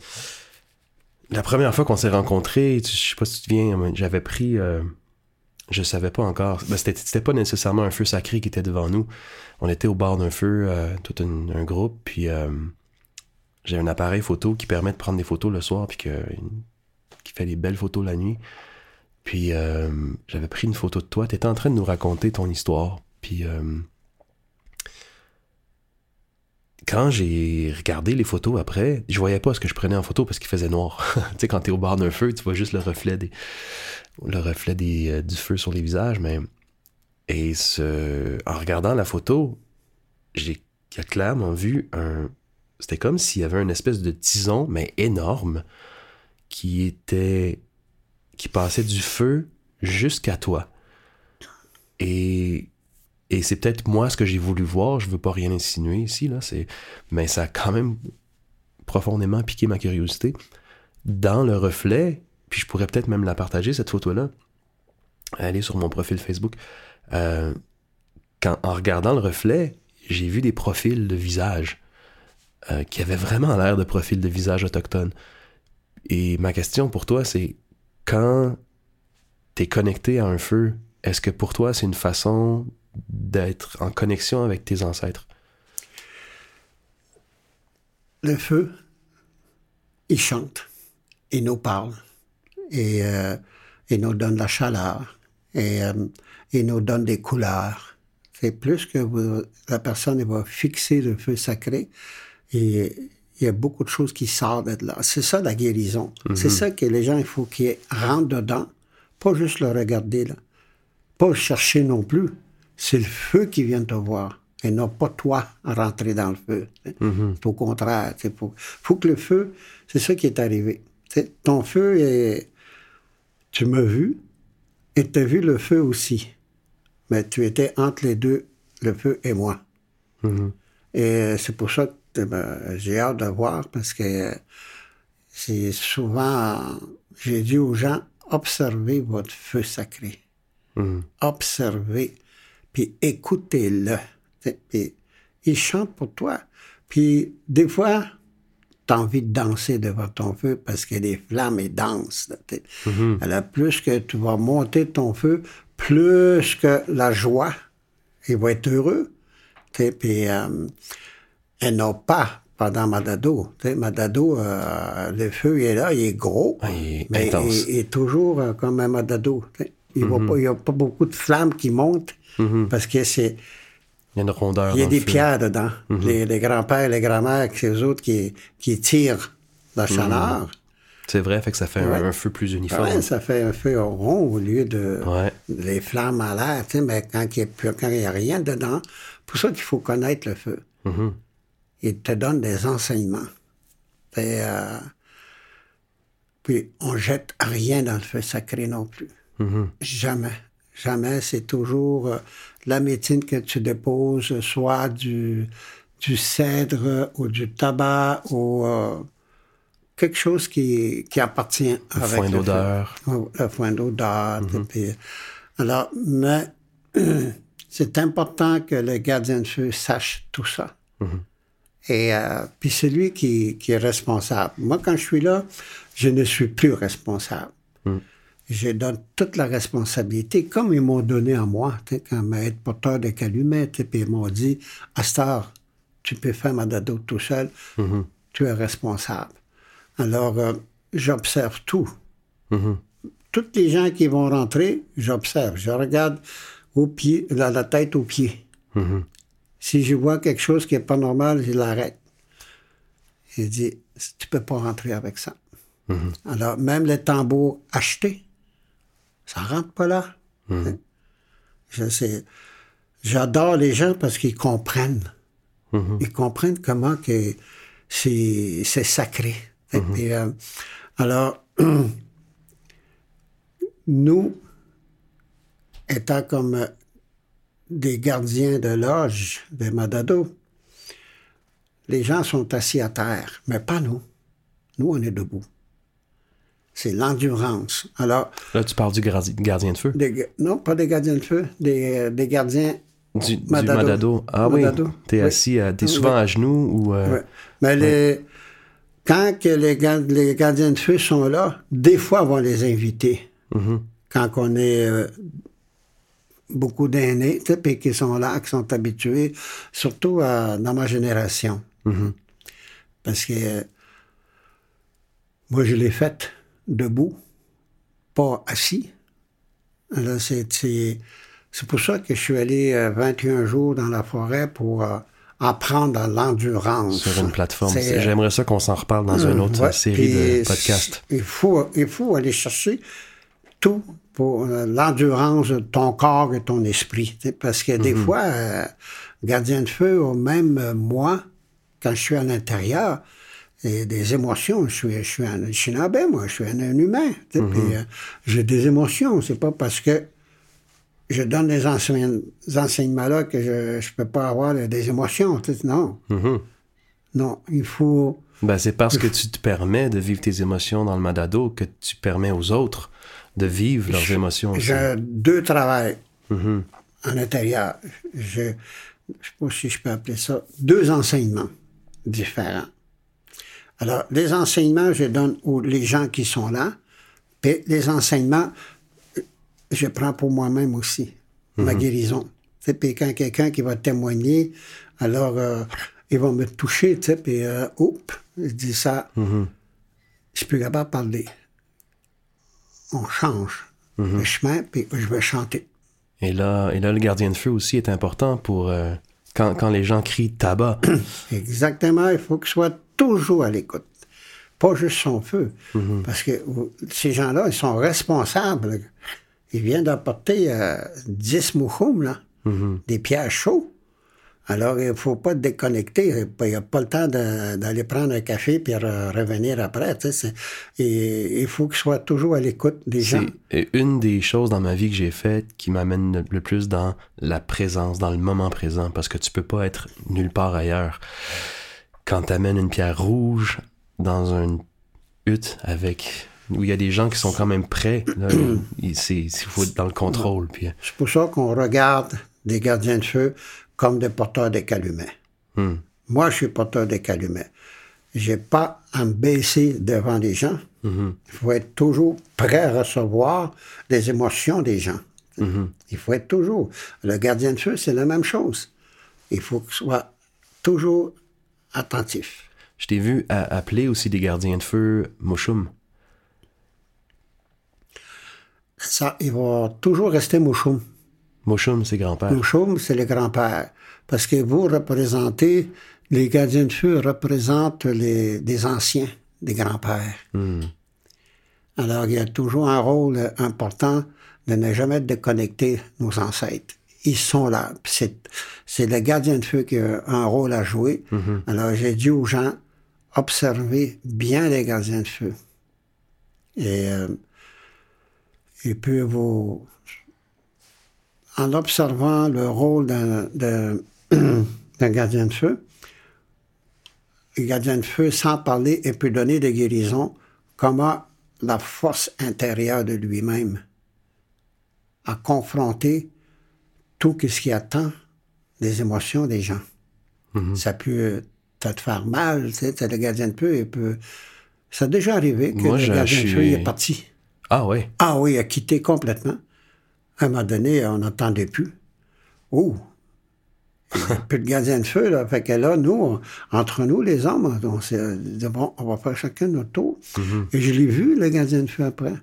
Speaker 3: la première fois qu'on s'est rencontrés, je sais pas si tu te mais j'avais pris. euh, je savais pas encore. Ben, c'était, pas nécessairement un feu sacré qui était devant nous. On était au bord d'un feu, euh, tout un, groupe, puis euh, j'ai un appareil photo qui permet de prendre des photos le soir, puis que, qui fait des belles photos la nuit. Puis euh, j'avais pris une photo de toi. Tu étais en train de nous raconter ton histoire. Puis euh, quand j'ai regardé les photos après, je voyais pas ce que je prenais en photo parce qu'il faisait noir. tu sais, quand t'es au bord d'un feu, tu vois juste le reflet des, le reflet des, euh, du feu sur les visages, mais et en regardant la photo, j'ai j'ai clairement vu un, c'était comme s'il y avait une espèce de tison, mais énorme, qui était, qui passait du feu jusqu'à toi. Et et c'est peut-être moi ce que j'ai voulu voir, je veux pas rien insinuer ici, là, mais ça a quand même profondément piqué ma curiosité. Dans le reflet, puis je pourrais peut-être même la partager, cette photo-là, est sur mon profil Facebook. Euh, en regardant le reflet, j'ai vu des profils de visage euh, qui avaient vraiment l'air de profils de visage autochtones. Et ma question pour toi, c'est quand tu es connecté à un feu, est-ce que pour toi c'est une façon d'être en connexion avec tes ancêtres?
Speaker 2: Le feu, il chante, il nous parle, et euh, il nous donne la chaleur, et euh, il nous donne des couleurs. C'est plus que vous- la personne va fixer le feu sacré, et il y a beaucoup de choses qui sortent de là. C'est ça la guérison. C'est ça que les gens, il faut qu'ils rentrent dedans, pas juste le regarder là, pas le chercher non plus. C'est le feu qui vient te voir et non pas toi rentrer dans le feu. C'est Au contraire, il faut, faut que le feu, c'est ça qui est arrivé. Ton feu est, tu m'as vu et tu as vu le feu aussi. Mais tu étais entre les deux, le feu et moi. Et c'est pour ça que ben, j'ai hâte de voir parce que c'est souvent, j'ai dit aux gens, observez votre feu sacré. Observez, puis écoutez-le. Puis il chante pour toi. Puis des fois, tu as envie de danser devant ton feu parce que les flammes, elles dansent. là, t'sais. Alors, plus que tu vas monter ton feu, plus que la joie, il va être heureux. Puis euh, elles n'ont pas pendant Madado. T'sais, Madado, euh, le feu il est là, il est gros,
Speaker 3: Ah, il est
Speaker 2: mais il, il est toujours euh, comme un Madado. t'sais. Il n'y a pas beaucoup de flammes qui montent parce que c'est
Speaker 3: Il y a une rondeur.
Speaker 2: il y a des pierres dedans.
Speaker 3: Mhm.
Speaker 2: les, les grands-pères, les grands-mères, c'est eux autres qui, qui tirent la
Speaker 3: Mhm.
Speaker 2: chaleur.
Speaker 3: C'est vrai, fait que ça fait un-
Speaker 2: Ouais.
Speaker 3: un, feu plus uniforme.
Speaker 2: Ça fait un feu rond au lieu de
Speaker 3: Ouais.
Speaker 2: les flammes à l'air, tu sais, mais quand il n'y a, rien dedans, pour ça qu'il faut connaître le feu.
Speaker 3: Mhm.
Speaker 2: Il te donne des enseignements. Et, euh, puis on jette rien dans le feu sacré non plus.
Speaker 3: Mhm.
Speaker 2: Jamais. Jamais. C'est toujours euh, la médecine que tu déposes, soit du, du cèdre ou du tabac ou euh, quelque chose qui, qui appartient
Speaker 3: Le
Speaker 2: avec
Speaker 3: foin d'odeur.
Speaker 2: Oh, Le foin d'odeur. puis- alors, mais c'est important que le gardien de feu sache tout ça. Et euh, puis c'est lui qui, qui est responsable. Moi, quand je suis là, je ne suis plus responsable. Je donne toute la responsabilité, comme ils m'ont donné à moi, quand être porteur de calumet, puis ils m'ont dit, heure, tu peux faire Madado tout seul,
Speaker 3: Mhm.
Speaker 2: tu es responsable. Alors, euh, j'observe tout.
Speaker 3: Mhm.
Speaker 2: Toutes les gens qui vont rentrer, j'observe. Je regarde au pied, la, la tête aux pieds.
Speaker 3: Mhm.
Speaker 2: Si je vois quelque chose qui n'est pas normal, je l'arrête. Je dis, tu peux pas rentrer avec ça. Alors, même les tambours achetés, ça rentre pas là. Je sais. J'adore les gens parce qu'ils comprennent.
Speaker 3: Mhm.
Speaker 2: Ils comprennent comment que c'est sacré. Et puis, euh, alors, nous, étant comme euh, des gardiens de loge de Madado, les gens sont assis à terre, mais pas nous. Nous, on est debout. C'est l'endurance. Alors,
Speaker 3: Là, tu parles du gardi- gardien de feu.
Speaker 2: des non, pas des gardiens de feu, des, euh, des gardiens.
Speaker 3: Du, du
Speaker 2: Madado.
Speaker 3: Madado. Ah oui. T'es
Speaker 2: Oui.
Speaker 3: assis, t'es
Speaker 2: Oui.
Speaker 3: souvent à genoux ou. euh,
Speaker 2: Ouais. Mais les, quand que les, gar- les gardiens de feu sont là, des fois, on va les inviter.
Speaker 3: mhm.
Speaker 2: Quand on est euh, beaucoup d'aînés, tu sais, puis qui sont là, qui sont habitués, surtout à- dans ma génération.
Speaker 3: Mhm.
Speaker 2: Parce que euh, moi, je l'ai faite debout, pas assis. Alors, c'est, c'est, c'est pour ça que je suis allé euh, 21 jours dans la forêt pour euh, apprendre l'endurance.
Speaker 3: Sur une plateforme.
Speaker 2: C'est, euh,
Speaker 3: J'aimerais ça qu'on s'en reparle dans une autre
Speaker 2: Ouais,
Speaker 3: série de podcasts.
Speaker 2: Il faut, il faut aller chercher tout pour euh, l'endurance de ton corps et ton esprit. Parce que
Speaker 3: Mhm.
Speaker 2: des fois, euh, gardien de feu, ou même euh, moi, quand je suis à l'intérieur, et des émotions. Je suis, je suis un Shinabé, moi, je suis un, un humain.
Speaker 3: Mhm.
Speaker 2: puis, euh, j'ai des émotions. C'est pas parce que je donne des enseign- enseignements-là que je ne peux pas avoir des émotions. Non.
Speaker 3: Mhm.
Speaker 2: Non, il faut.
Speaker 3: Ben, c'est parce que tu te permets de vivre tes émotions dans le Madado que tu permets aux autres de vivre leurs émotions.
Speaker 2: J'ai deux travails
Speaker 3: Mhm.
Speaker 2: à l'intérieur. Je ne sais pas si je peux appeler ça deux enseignements différents. Alors, les enseignements, je donne aux les gens qui sont là, puis les enseignements, euh, je prends pour moi-même aussi, ma guérison. Tu sais, Puis quand quelqu'un qui va témoigner, alors euh, il va me toucher, tu sais, puis euh, oups, je dis ça,
Speaker 3: Mhm.
Speaker 2: je suis plus capable de parler. On change le chemin, puis je vais chanter.
Speaker 3: Et là, et là, le gardien de feu aussi est important pour euh, quand, quand les gens crient tabac.
Speaker 2: Exactement, il faut qu'il soit toujours à l'écoute. Pas juste son feu. Parce que ces gens-là, ils sont responsables. Ils viennent d'apporter euh, 10 mouchoums, là, des pierres chauds. Alors, il ne faut pas déconnecter. Il n'y a pas le temps d'aller prendre un café puis re- revenir après. tu sais, c'est- Et il faut qu'ils soient toujours à l'écoute des gens.
Speaker 3: C'est une des choses dans ma vie que j'ai faites qui m'amène le- le plus dans la présence, dans le moment présent, parce que tu peux pas être nulle part ailleurs. Quand tu amènes une pierre rouge dans une hutte avec où il y a des gens qui sont quand même prêts, il faut être dans le contrôle. Puis,
Speaker 2: C'est pour ça qu'on regarde des gardiens de feu comme des porteurs de calumets.
Speaker 3: hum,
Speaker 2: Moi, je suis porteur de calumet. J'ai pas à me baisser devant les gens. Il faut être toujours prêt à recevoir les émotions des gens. Il faut être toujours. Le gardien de feu, c'est la même chose. Il faut qu'il soit toujours attentif.
Speaker 3: je t'ai vu appeler aussi des gardiens de feu Mouchoum.
Speaker 2: Ça, il va toujours rester mouchoum.
Speaker 3: Mouchoum, c'est grand-père.
Speaker 2: Mouchoum, c'est le grand-père. Parce que vous représentez, les gardiens de feu représentent les, des anciens, des grands-pères. Alors, il y a toujours un rôle important de ne jamais déconnecter nos ancêtres. Ils sont là. C'est, c'est le gardien de feu qui a un rôle à jouer. Alors, j'ai dit aux gens, observez bien les gardiens de feu. Et, euh, et puis, vous, en observant le rôle d'un, gardien de feu, le gardien de feu, sans parler, il peut donner des guérisons, comment la force intérieure de lui-même a confronté tout ce qui attend des émotions des gens. Ça peut te faire mal, tu sais, le gardien de feu, il peut... Ça a déjà arrivé que
Speaker 3: Moi,
Speaker 2: le gardien de feu
Speaker 3: suis-
Speaker 2: il est parti.
Speaker 3: Ah ouais.
Speaker 2: Ah oui, il a quitté complètement. À un moment donné, on n'entendait plus. Oh! Plus de gardien de feu, là. Fait que là, nous, on- entre nous, les hommes, on s'est dit, bon, on va faire chacun notre tour.
Speaker 3: Mhm.
Speaker 2: Et je l'ai vu, le gardien de feu, après.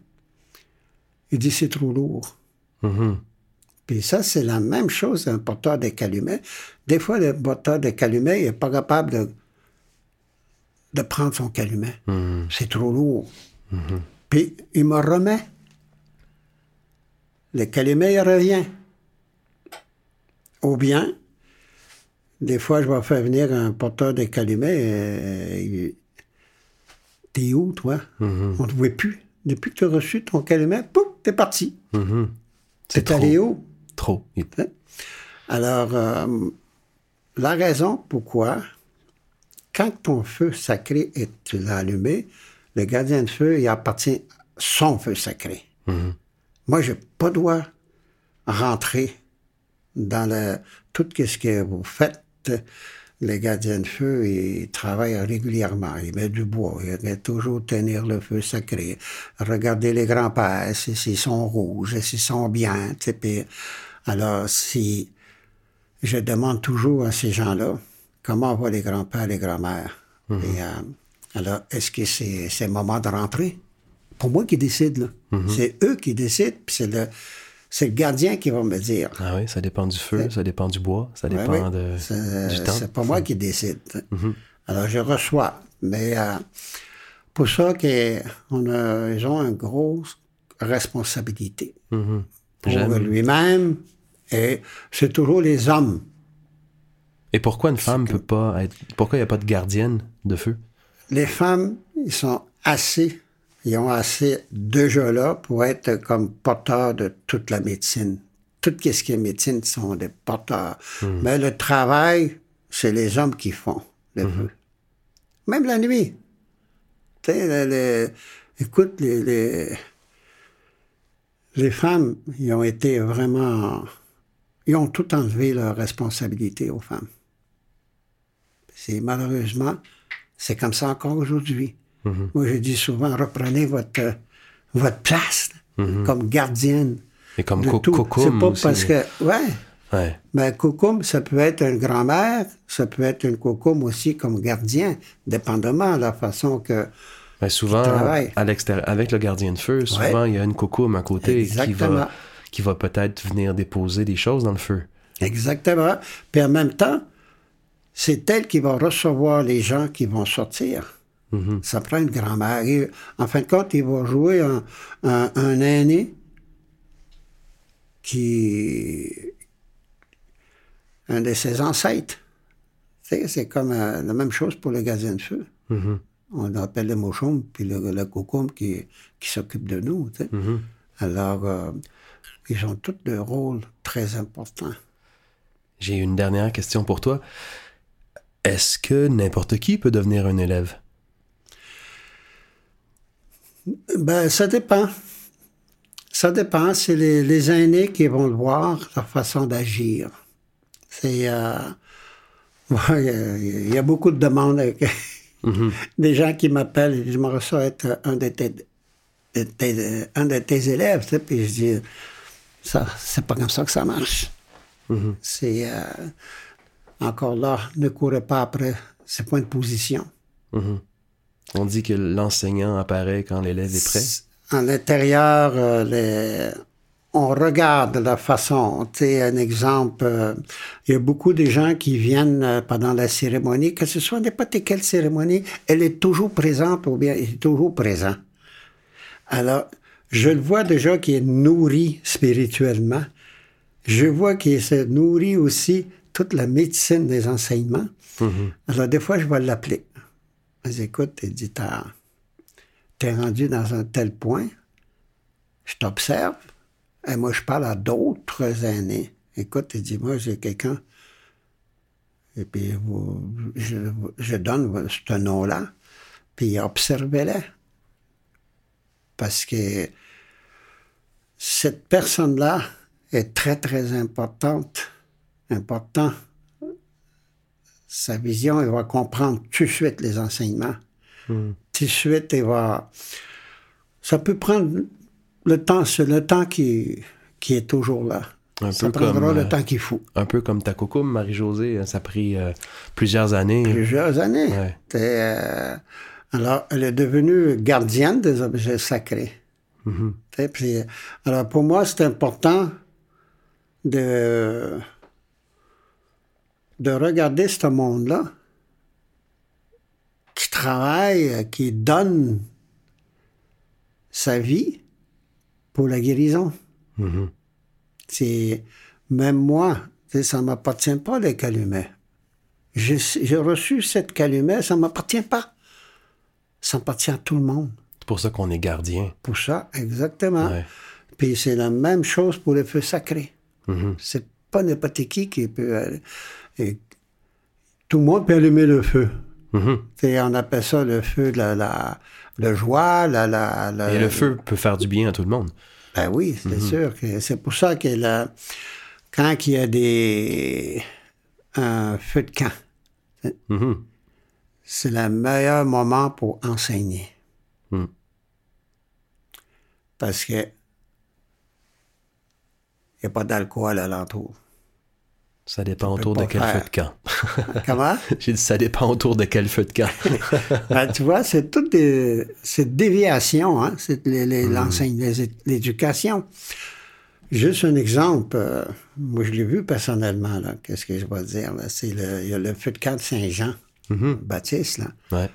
Speaker 2: Il dit, c'est trop lourd.
Speaker 3: Mhm.
Speaker 2: Puis ça, c'est la même chose d'un porteur de calumet. Des fois, le porteur de calumet, n'est pas capable de, de prendre son calumet.
Speaker 3: Mhm.
Speaker 2: C'est trop lourd. Puis il me remet. Le calumet, il revient. Ou bien, des fois, je vais faire venir un porteur de calumet. euh, il- T'es où, toi?
Speaker 3: Mhm.
Speaker 2: On ne te voit plus. Depuis que tu as reçu ton calumet, pouf, t'es parti. T'es allé où?
Speaker 3: Trop. Il-
Speaker 2: Alors, euh, la raison pourquoi, quand ton feu sacré est tu l'as allumé, le gardien de feu, il appartient à son feu sacré.
Speaker 3: Mhm.
Speaker 2: Moi, je n'ai pas droit rentrer dans le, tout ce que vous faites. Les gardiens de feu, ils travaillent régulièrement. Ils mettent du bois. Ils mettent toujours tenir le feu sacré. Regarder les grands-pères, si- s'ils sont rouges, s'ils sont bien. tu sais, puis- alors, si je demande toujours à ces gens-là comment vont les grands-pères, les grands-mères? Et, euh, alors, est-ce que c'est le moment de rentrer? Pour moi qui décide, là. C'est eux qui décident, puis c'est le, c'est le gardien qui va me dire.
Speaker 3: Ah oui, ça dépend du feu, ça dépend du bois, ça dépend
Speaker 2: oui.
Speaker 3: de,
Speaker 2: C'est-
Speaker 3: du temps.
Speaker 2: C'est pas moi qui décide.
Speaker 3: Mhm.
Speaker 2: Alors, je reçois. Mais euh, pour ça qu'on a, ils ont une grosse responsabilité
Speaker 3: Mhm.
Speaker 2: pour lui-même. Et c'est toujours les hommes.
Speaker 3: Et pourquoi une femme peut pas être. Pourquoi il n'y a pas de gardienne de feu?
Speaker 2: Les femmes, ils sont assez, ils ont assez déjà là pour être comme porteurs de toute la médecine. Tout ce qui est médecine sont des porteurs. Mais le travail, c'est les hommes qui font le feu. Même la nuit. Tu sais, le- le- écoute, les, les, les femmes, ils ont été vraiment... Ils ont tout enlevé leur responsabilité aux femmes. C'est malheureusement, c'est comme ça encore aujourd'hui. Moi, je dis souvent, reprenez votre, votre place là, comme gardienne
Speaker 3: Et comme
Speaker 2: de tout. C'est pas
Speaker 3: aussi.
Speaker 2: parce que... Ouais.
Speaker 3: Ouais.
Speaker 2: Ben, ça peut être une grand-mère, ça peut être une Cocum aussi comme gardien, dépendamment de la façon que...
Speaker 3: Ben, souvent,
Speaker 2: travaille.
Speaker 3: à l'extérieur, avec le gardien de feu, souvent, il y a une cocoum à côté qui
Speaker 2: Exactement.
Speaker 3: va, qui va peut-être venir déposer des choses dans le feu.
Speaker 2: Exactement. Puis en même temps, c'est elle qui va recevoir les gens qui vont sortir. Ça prend une grand-mère. En fin de compte, il va jouer un, un- un aîné qui... un de ses ancêtres. C'est comme euh, la même chose pour le gardien de feu. On appelle le mouchon, puis le, le qui, qui s'occupe de nous. sais. Alors, euh, ils ont tous des rôles très importants.
Speaker 3: J'ai une dernière question pour toi. Est-ce que n'importe qui peut devenir un élève?
Speaker 2: Ben, ça dépend. Ça dépend. C'est les, les aînés qui vont le voir, leur façon d'agir. C'est. euh, ouais, il y a- il y, a beaucoup de demandes. avec- Des gens qui m'appellent et disent J'aimerais ça être un de tes, de tes- un de tes élèves. tu sais. Puis je dis Ça, c'est pas comme ça que ça marche. C'est. euh, encore là, ne courez pas après ces points de position.
Speaker 3: On dit que l'enseignant apparaît quand l'élève est prêt?
Speaker 2: À l'intérieur, euh, les- on regarde la façon. Tu sais, un exemple, euh, il y a beaucoup de gens qui viennent pendant la cérémonie, que ce soit n'importe quelle cérémonie, elle est toujours présente ou bien il est toujours présent. Alors, je le vois déjà qui est nourri spirituellement. Je vois qu'il se nourrit aussi toute la médecine des enseignements. Alors, des fois, je vais l'appeler. Je dis, écoute, il dit, t'es rendu dans un tel point, je t'observe, et moi, je parle à d'autres aînés. Écoute, il dit, moi, j'ai quelqu'un, et puis vous- je, je donne ce nom-là, puis observez-le. Parce que cette personne-là est très, très importante. Important. Sa vision, elle va comprendre tout de suite les enseignements. Tout de suite, elle va... Ça peut prendre le temps, c'est le temps qui, qui est toujours là.
Speaker 3: Un
Speaker 2: ça
Speaker 3: peu
Speaker 2: prendra
Speaker 3: comme,
Speaker 2: le
Speaker 3: euh,
Speaker 2: temps qu'il faut.
Speaker 3: Un peu comme ta coucoume, Marie-Josée, hein, ça a pris euh, plusieurs années.
Speaker 2: Plusieurs années.
Speaker 3: Ouais.
Speaker 2: Euh, alors, elle est devenue gardienne des objets sacrés.
Speaker 3: Mhm.
Speaker 2: Puis, alors, pour moi, c'est important de, de regarder ce monde-là qui travaille, qui donne sa vie pour la guérison.
Speaker 3: Mhm.
Speaker 2: C'est même moi, ça ne m'appartient pas les calumets. J'ai reçu cette calumet, ça ne m'appartient pas. Ça appartient à tout le monde.
Speaker 3: C'est pour ça qu'on est gardien.
Speaker 2: Pour ça, exactement.
Speaker 3: Ouais.
Speaker 2: Puis c'est la même chose pour les feux sacrés.
Speaker 3: Mhm.
Speaker 2: C'est pas n'importe qui qui peut. aller- et tout le monde peut allumer le feu.
Speaker 3: Mhm.
Speaker 2: On appelle ça le feu de la, la, le joie, la, la, la-
Speaker 3: Et le feu peut faire du bien à tout le monde.
Speaker 2: Ben oui, c'est sûr. que C'est pour ça que la- quand il y a des un feu de camp,
Speaker 3: Mhm.
Speaker 2: c'est le meilleur moment pour enseigner.
Speaker 3: Mm.
Speaker 2: Parce que il n'y a pas d'alcool alentour.
Speaker 3: Ça dépend autour de quel
Speaker 2: faire.
Speaker 3: feu de camp.
Speaker 2: Comment?
Speaker 3: J'ai dit ça dépend autour de quel feu de camp.
Speaker 2: Ben, tu vois, c'est toutes des c'est déviation, hein? c'est les- les- l'enseigne- les- l'éducation. Juste un exemple, euh, moi je l'ai vu personnellement, là, qu'est-ce que je vais dire, là, c'est le, il y a le feu de camp de Saint-Jean,
Speaker 3: Mhm.
Speaker 2: Baptiste, là.
Speaker 3: Ouais.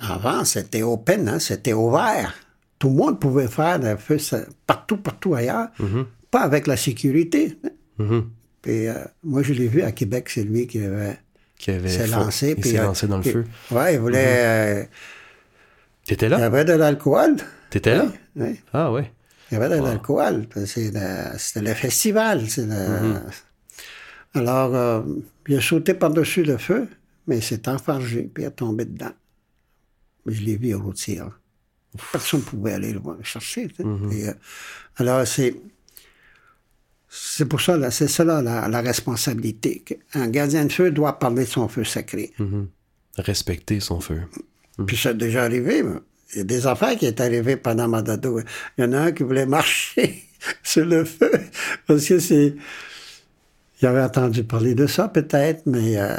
Speaker 2: Avant, c'était open, hein, c'était ouvert. Tout le monde pouvait faire le feu ça- partout, partout ailleurs, pas avec la sécurité.
Speaker 3: Mhm.
Speaker 2: Puis, euh, moi, je l'ai vu à Québec, c'est lui qui avait
Speaker 3: Qui avait
Speaker 2: s'est lancé.
Speaker 3: Il
Speaker 2: puis,
Speaker 3: s'est lancé dans le
Speaker 2: puis-
Speaker 3: feu.
Speaker 2: Ouais, il voulait. euh,
Speaker 3: T'étais
Speaker 2: il y
Speaker 3: là?
Speaker 2: avait de l'alcool.
Speaker 3: T'étais là?
Speaker 2: Oui,
Speaker 3: Ah ouais.
Speaker 2: il y avait de l'alcool. C'était le festival. le-. Alors, euh, il a sauté par-dessus le feu, mais il s'est enfargé, puis il est tombé dedans. Je l'ai vu au routier. Personne ne pouvait aller le chercher.
Speaker 3: Mm-hmm.
Speaker 2: Et, euh, alors, c'est. C'est pour ça, là, c'est ça là, la, la responsabilité. Un gardien de feu doit parler de son feu sacré.
Speaker 3: Mhm. Respecter son feu.
Speaker 2: Puis c'est déjà arrivé. Il y a des affaires qui est arrivé pendant ma dado. Il y en a un qui voulait marcher sur le feu parce que c'est. Il avait entendu parler de ça peut-être, mais euh,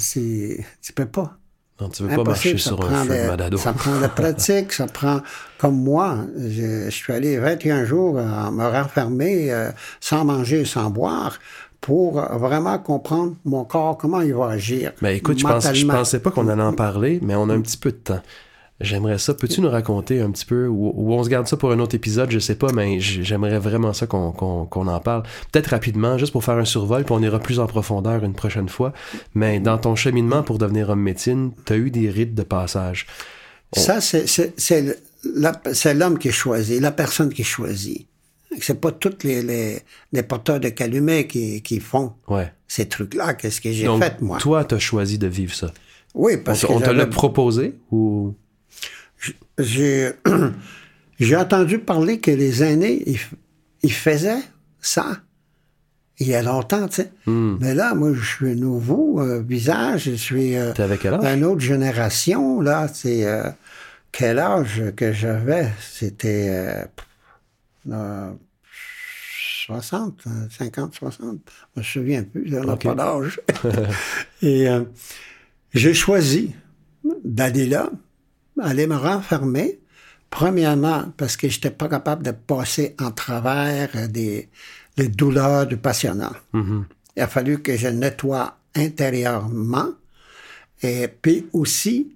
Speaker 2: tu peux pas.
Speaker 3: Non, tu veux pas marcher sur un
Speaker 2: prend
Speaker 3: feu de
Speaker 2: de-
Speaker 3: Madado.
Speaker 2: Ça prend de la pratique, ça prend. Comme moi, je, je suis allé 21 jours à me renfermer euh, sans manger, sans boire, pour euh, vraiment comprendre mon corps, comment il va agir.
Speaker 3: Mais écoute, je, pense, je pensais pas qu'on allait en parler, mais on a un petit peu de temps. J'aimerais ça. Peux-tu nous raconter un petit peu, ou, ou on se garde ça pour un autre épisode, je sais pas, mais j'aimerais vraiment ça qu'on en parle. Peut-être rapidement, juste pour faire un survol, puis on ira plus en profondeur une prochaine fois. Mais dans ton cheminement pour devenir homme médecine, tu as eu des rites de passage.
Speaker 2: Ça, c'est- l'homme qui choisit, la personne qui choisit. C'est pas tous les, les, les porteurs de calumet qui, qui font
Speaker 3: Ouais.
Speaker 2: ces trucs-là. Qu'est-ce que j'ai fait, moi?
Speaker 3: toi, tu as choisi de vivre ça.
Speaker 2: Oui,
Speaker 3: On,
Speaker 2: parce
Speaker 3: te-
Speaker 2: que
Speaker 3: on te l'a proposé ou.
Speaker 2: J'ai j'ai entendu parler que les aînés, ils, ils faisaient ça il y a longtemps, tu sais.
Speaker 3: Hmm.
Speaker 2: Mais là, moi, je suis nouveau euh, visage, je suis euh,
Speaker 3: T'avais quel âge?
Speaker 2: une autre génération, là. C'est euh, quel âge que j'avais? C'était euh, euh, 60, euh, 50, 60. Je me souviens plus, on n'a
Speaker 3: Ok.
Speaker 2: pas d'âge. Et euh, j'ai choisi d'aller là, aller me renfermer. Premièrement, parce que j'étais pas capable de passer en travers euh, des les douleurs du passionnant.
Speaker 3: Mhm.
Speaker 2: Il a fallu que je nettoie intérieurement et puis aussi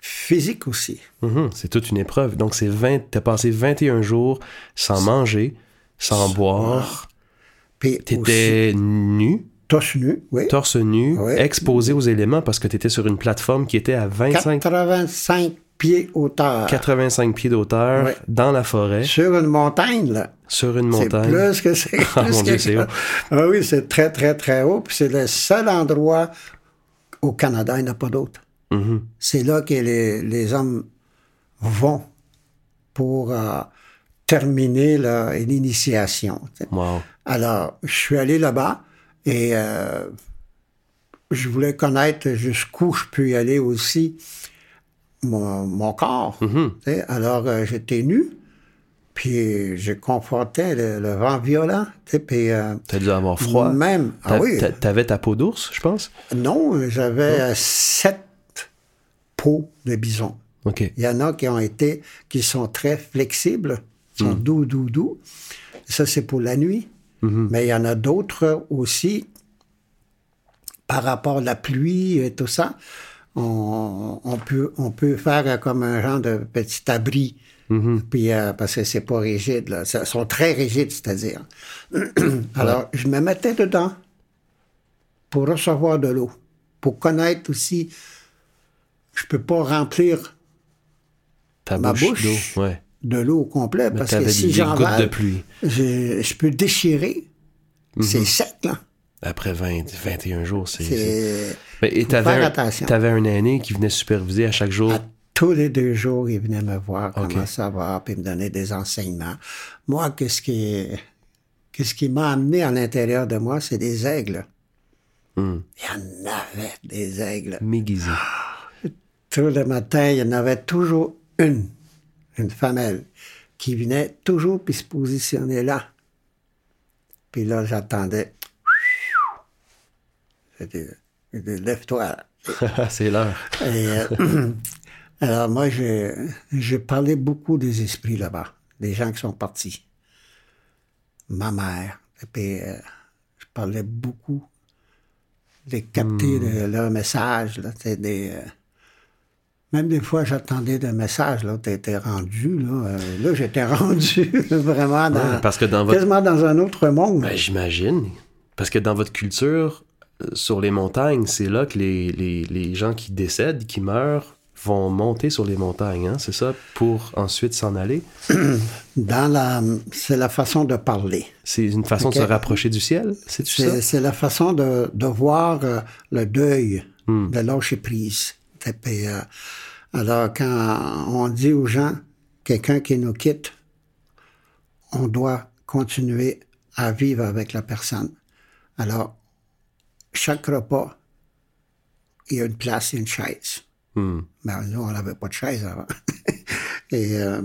Speaker 2: physique aussi.
Speaker 3: Mhm, C'est toute une épreuve. Donc, c'est 20, t'as passé 21 jours sans manger, sans boire.
Speaker 2: Puis
Speaker 3: T'étais nu,
Speaker 2: torse nu, oui.
Speaker 3: torse nu,
Speaker 2: Oui.
Speaker 3: exposé aux éléments parce que t'étais sur une plateforme qui était à 25,
Speaker 2: 85 pieds hauteur
Speaker 3: 85 pieds d'auteur
Speaker 2: Oui.
Speaker 3: dans la forêt,
Speaker 2: sur une montagne là.
Speaker 3: sur une
Speaker 2: C'est
Speaker 3: montagne.
Speaker 2: plus que c'est.
Speaker 3: Ah, mon Dieu, c'est haut.
Speaker 2: Ah oui, c'est très, très, très haut. Puis c'est le seul endroit au Canada, il n'y en a pas d'autre.
Speaker 3: Mhm.
Speaker 2: C'est là que les, les hommes vont pour euh, terminer l'initiation. tu.
Speaker 3: Wow.
Speaker 2: Alors, je suis allé là-bas et euh, je voulais connaître jusqu'où je peux y aller aussi mon, mon corps.
Speaker 3: Mhm.
Speaker 2: sais. Alors, euh, j'étais nu, Puis je confrontais le, le vent violent. Puis euh,
Speaker 3: T'as dû avoir froid.
Speaker 2: même, ah oui,
Speaker 3: t'a- T'avais ta peau d'ours, je pense?
Speaker 2: non, j'avais sept peaux de bison. Il y en a qui ont été, qui sont très flexibles, qui sont doux, doux, doux. Ça, c'est pour la nuit. Mais il y en a d'autres aussi, par rapport à la pluie et tout ça, on, on peut, on peut faire comme un genre de petit abri. Puis, euh, parce que c'est pas rigide, là. Ils sont très rigides, c'est-à-dire. Alors, je me mettais dedans pour recevoir de l'eau, pour connaître aussi. Je peux pas remplir
Speaker 3: Ta
Speaker 2: Ma
Speaker 3: bouche,
Speaker 2: bouche.
Speaker 3: d'eau. Ouais.
Speaker 2: De l'eau au complet
Speaker 3: Mais
Speaker 2: parce que si j'en
Speaker 3: de pluie.
Speaker 2: je, je peux déchirer.
Speaker 3: Mhm.
Speaker 2: C'est sec, là.
Speaker 3: Après 20, 21 jours, c'est... et t'avais un, un aîné qui venait superviser à chaque jour?
Speaker 2: À tous les deux jours, il venait me voir
Speaker 3: Ok.
Speaker 2: comment ça va, puis me donner des enseignements. Moi, qu'est-ce qui, qu'est-ce qui m'a amené à l'intérieur de moi, c'est des aigles.
Speaker 3: Hmm.
Speaker 2: Il y en avait des aigles.
Speaker 3: M'aiguisé.
Speaker 2: Tous les matins, il y en avait toujours une, une femelle, qui venait toujours puis se positionnait là. Puis là, j'attendais. C'était, lève-toi. là.
Speaker 3: c'est l'heure.
Speaker 2: Euh, alors moi, j'ai, parlé beaucoup des esprits là-bas, des gens qui sont partis. Ma mère. Et puis, euh, je parlais beaucoup de capter le- leur message. Là, des, euh, même des fois, j'attendais des messages. Là, t'étais rendu. Là, euh, là j'étais rendu vraiment dans,
Speaker 3: Ouais, parce que dans votre...
Speaker 2: quasiment dans un autre monde.
Speaker 3: Ben, j'imagine. Parce que dans votre culture, euh, sur les montagnes, c'est là que les, les, les gens qui décèdent, qui meurent, vont monter sur les montagnes, hein, c'est ça, pour ensuite s'en aller?
Speaker 2: Dans la, c'est la façon de parler.
Speaker 3: C'est une façon de se rapprocher du ciel, c'est-tu ça?
Speaker 2: C'est, c'est la façon de, de voir euh, le deuil,
Speaker 3: Hmm.
Speaker 2: de lâcher prise. Euh, alors, quand on dit aux gens, quelqu'un qui nous quitte, on doit continuer à vivre avec la personne. Alors, chaque repas, il y a une place et une chaise.
Speaker 3: Hmm.
Speaker 2: Ben, nous, on n'avait pas de chaise avant. Et euh,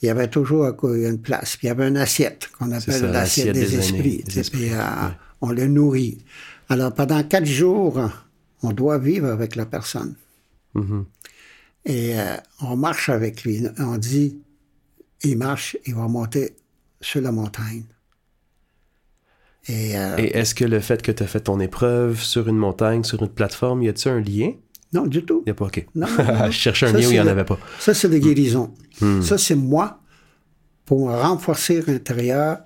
Speaker 2: il y avait toujours une place. Puis il y avait une assiette qu'on appelle l'assiette des,
Speaker 3: des
Speaker 2: esprits.
Speaker 3: des esprits,
Speaker 2: puis, euh,
Speaker 3: ouais.
Speaker 2: On le nourrit. Alors pendant quatre jours, on doit vivre avec la personne.
Speaker 3: Mhm.
Speaker 2: Et euh, on marche avec lui. On dit, il marche, il va monter sur la montagne. Et, euh,
Speaker 3: Et est-ce que le fait que tu as fait ton épreuve sur une montagne, sur une plateforme, y a-tu un lien?
Speaker 2: non, du tout.
Speaker 3: Y a pas, ok.
Speaker 2: Non, non, non.
Speaker 3: Je cherchais un
Speaker 2: Ça,
Speaker 3: lien où il n'y en avait pas.
Speaker 2: Ça, c'est des guérisons.
Speaker 3: Hmm.
Speaker 2: Ça, c'est moi pour renforcer l'intérieur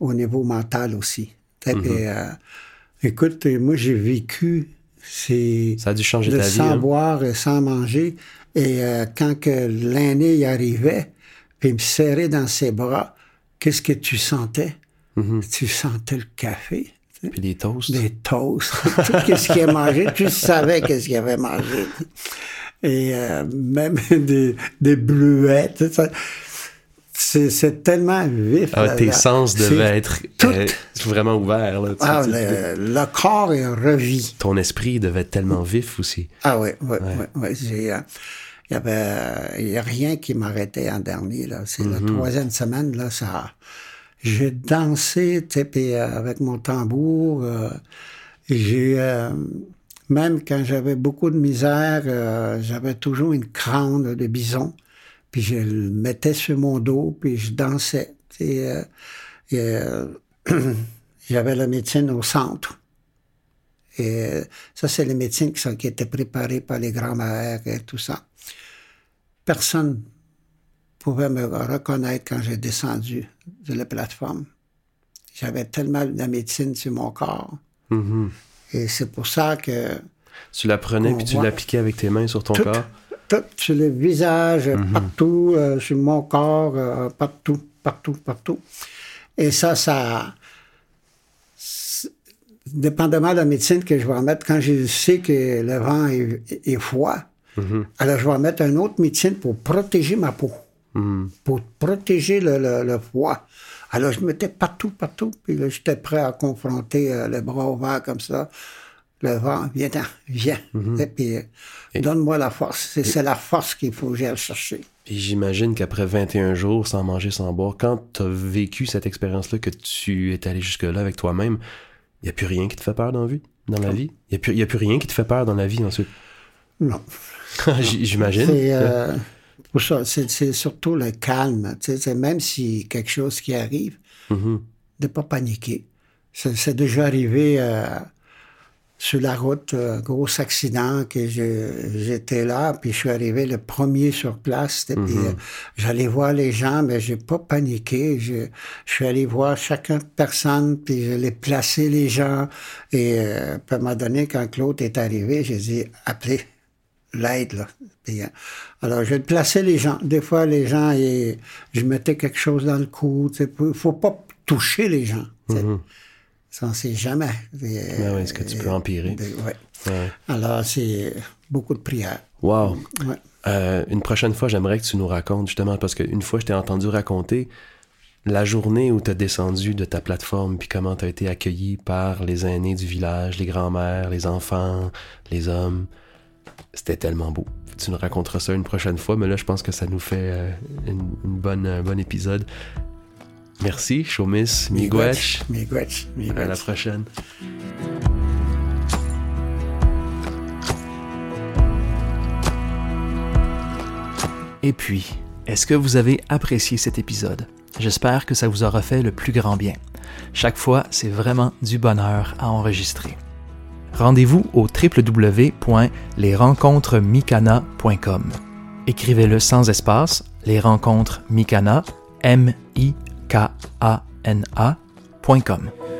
Speaker 2: au niveau mental aussi.
Speaker 3: Mm-hmm.
Speaker 2: euh, écoute, moi, j'ai vécu c'est
Speaker 3: Ça a dû changer
Speaker 2: de
Speaker 3: ta vie.
Speaker 2: sans
Speaker 3: hein?
Speaker 2: boire et sans manger. Et euh, quand que l'aîné y arrivait, puis il me serrait dans ses bras, qu'est-ce que tu sentais?
Speaker 3: Mm-hmm.
Speaker 2: Tu sentais le café.
Speaker 3: Puis les toasts.
Speaker 2: des toasts, tout ce qu'il a mangé, tu savais qu'est-ce qu'il avait mangé. Et euh, même des, des ça. C'est, tellement vif.
Speaker 3: Ah,
Speaker 2: là,
Speaker 3: tes
Speaker 2: là.
Speaker 3: sens devaient être
Speaker 2: tout-
Speaker 3: euh, vraiment ouverts. Là,
Speaker 2: Ah, le, le corps est revu.
Speaker 3: Ton esprit devait être tellement vif aussi.
Speaker 2: Ah oui, oui, oui. il y avait, rien qui m'arrêtait en dernier, là. C'est la troisième semaine, là, ça, j'ai dansé, puis, euh, avec mon tambour, euh, j'ai, même quand j'avais beaucoup de misère, j'avais toujours une crâne de bison, puis je le mettais sur mon dos, puis je dansais. euh, et, euh, j'avais la médecine au centre. Et euh, ça, c'est les médecines qui, sont, qui étaient préparées par les grands-mères et tout ça. Personne pouvait me reconnaître quand j'ai descendu de la plateforme. J'avais tellement de médecine sur mon corps.
Speaker 3: Mhm.
Speaker 2: Et c'est pour ça que
Speaker 3: Tu la prenais puis tu l'appliquais avec tes mains sur ton
Speaker 2: Tout.
Speaker 3: corps?
Speaker 2: Sur le visage,
Speaker 3: Mhm.
Speaker 2: partout, euh, sur mon corps, euh, partout, partout, partout. Et ça, ça... Dépendamment de la médecine que je vais en mettre, quand je sais que le vent est, est froid,
Speaker 3: Mhm.
Speaker 2: alors je vais en mettre une autre médecine pour protéger ma peau,
Speaker 3: Mhm.
Speaker 2: pour protéger le, le- le froid. Alors je mettais partout, partout, puis là, j'étais prêt à confronter euh, le bras ouvert comme ça. Le vent, viens, viens.
Speaker 3: Mhm.
Speaker 2: Et puis, euh, donne-moi la force. C'est c'est la force qu'il faut que j'aille chercher.
Speaker 3: Puis j'imagine qu'après 21 jours sans manger, sans boire, quand tu as vécu cette expérience-là, que tu es allé jusque-là avec toi-même, il n'y a plus rien qui te fait peur dans la vie? Dans la vie? Il n'y a, a plus rien qui te fait peur dans la vie ensuite?
Speaker 2: Non.
Speaker 3: J'imagine.
Speaker 2: C'est euh, pour ça, c'est surtout le calme. C'est même si quelque chose qui arrive,
Speaker 3: Mhm.
Speaker 2: de pas paniquer. C'est c'est déjà arrivé euh, sur la route, un gros accident que j'étais là, puis je suis arrivé le premier sur place. euh, j'allais voir les gens, mais j'ai pas paniqué. Je, je suis allé voir chacun personne, puis je l'ai placé les gens. Et euh, à un moment donné, quand Claude est arrivé, j'ai dit appelez l'aide là. Puis, euh, alors je plaçais les gens. Des fois les gens, et, je mettais quelque chose dans le cou. Il faut pas toucher les gens. sais. Ça, on sait jamais.
Speaker 3: Oui, est-ce que tu peux empirer?
Speaker 2: de- ouais.
Speaker 3: Ouais.
Speaker 2: Alors c'est beaucoup de prières.
Speaker 3: Wow.
Speaker 2: Ouais.
Speaker 3: Euh, une prochaine fois, j'aimerais que tu nous racontes, justement, parce qu'une fois, je t'ai entendu raconter la journée où tu as descendu de ta plateforme, puis comment tu as été accueilli par les aînés du village, les grands-mères, les enfants, les hommes. C'était tellement beau. Tu nous raconteras ça une prochaine fois, mais là, je pense que ça nous fait euh, une, une bonne, un bon épisode. Merci, Chomis, Miigwech.
Speaker 2: Miigwech.
Speaker 3: À la prochaine.
Speaker 1: Et puis, est-ce que vous avez apprécié cet épisode? J'espère que ça vous aura fait le plus grand bien. Chaque fois, c'est vraiment du bonheur à enregistrer. Rendez-vous au www.lesrencontresmicana.com. Écrivez-le sans espace, les rencontres Mikana, M-I-K-A-N-A.com.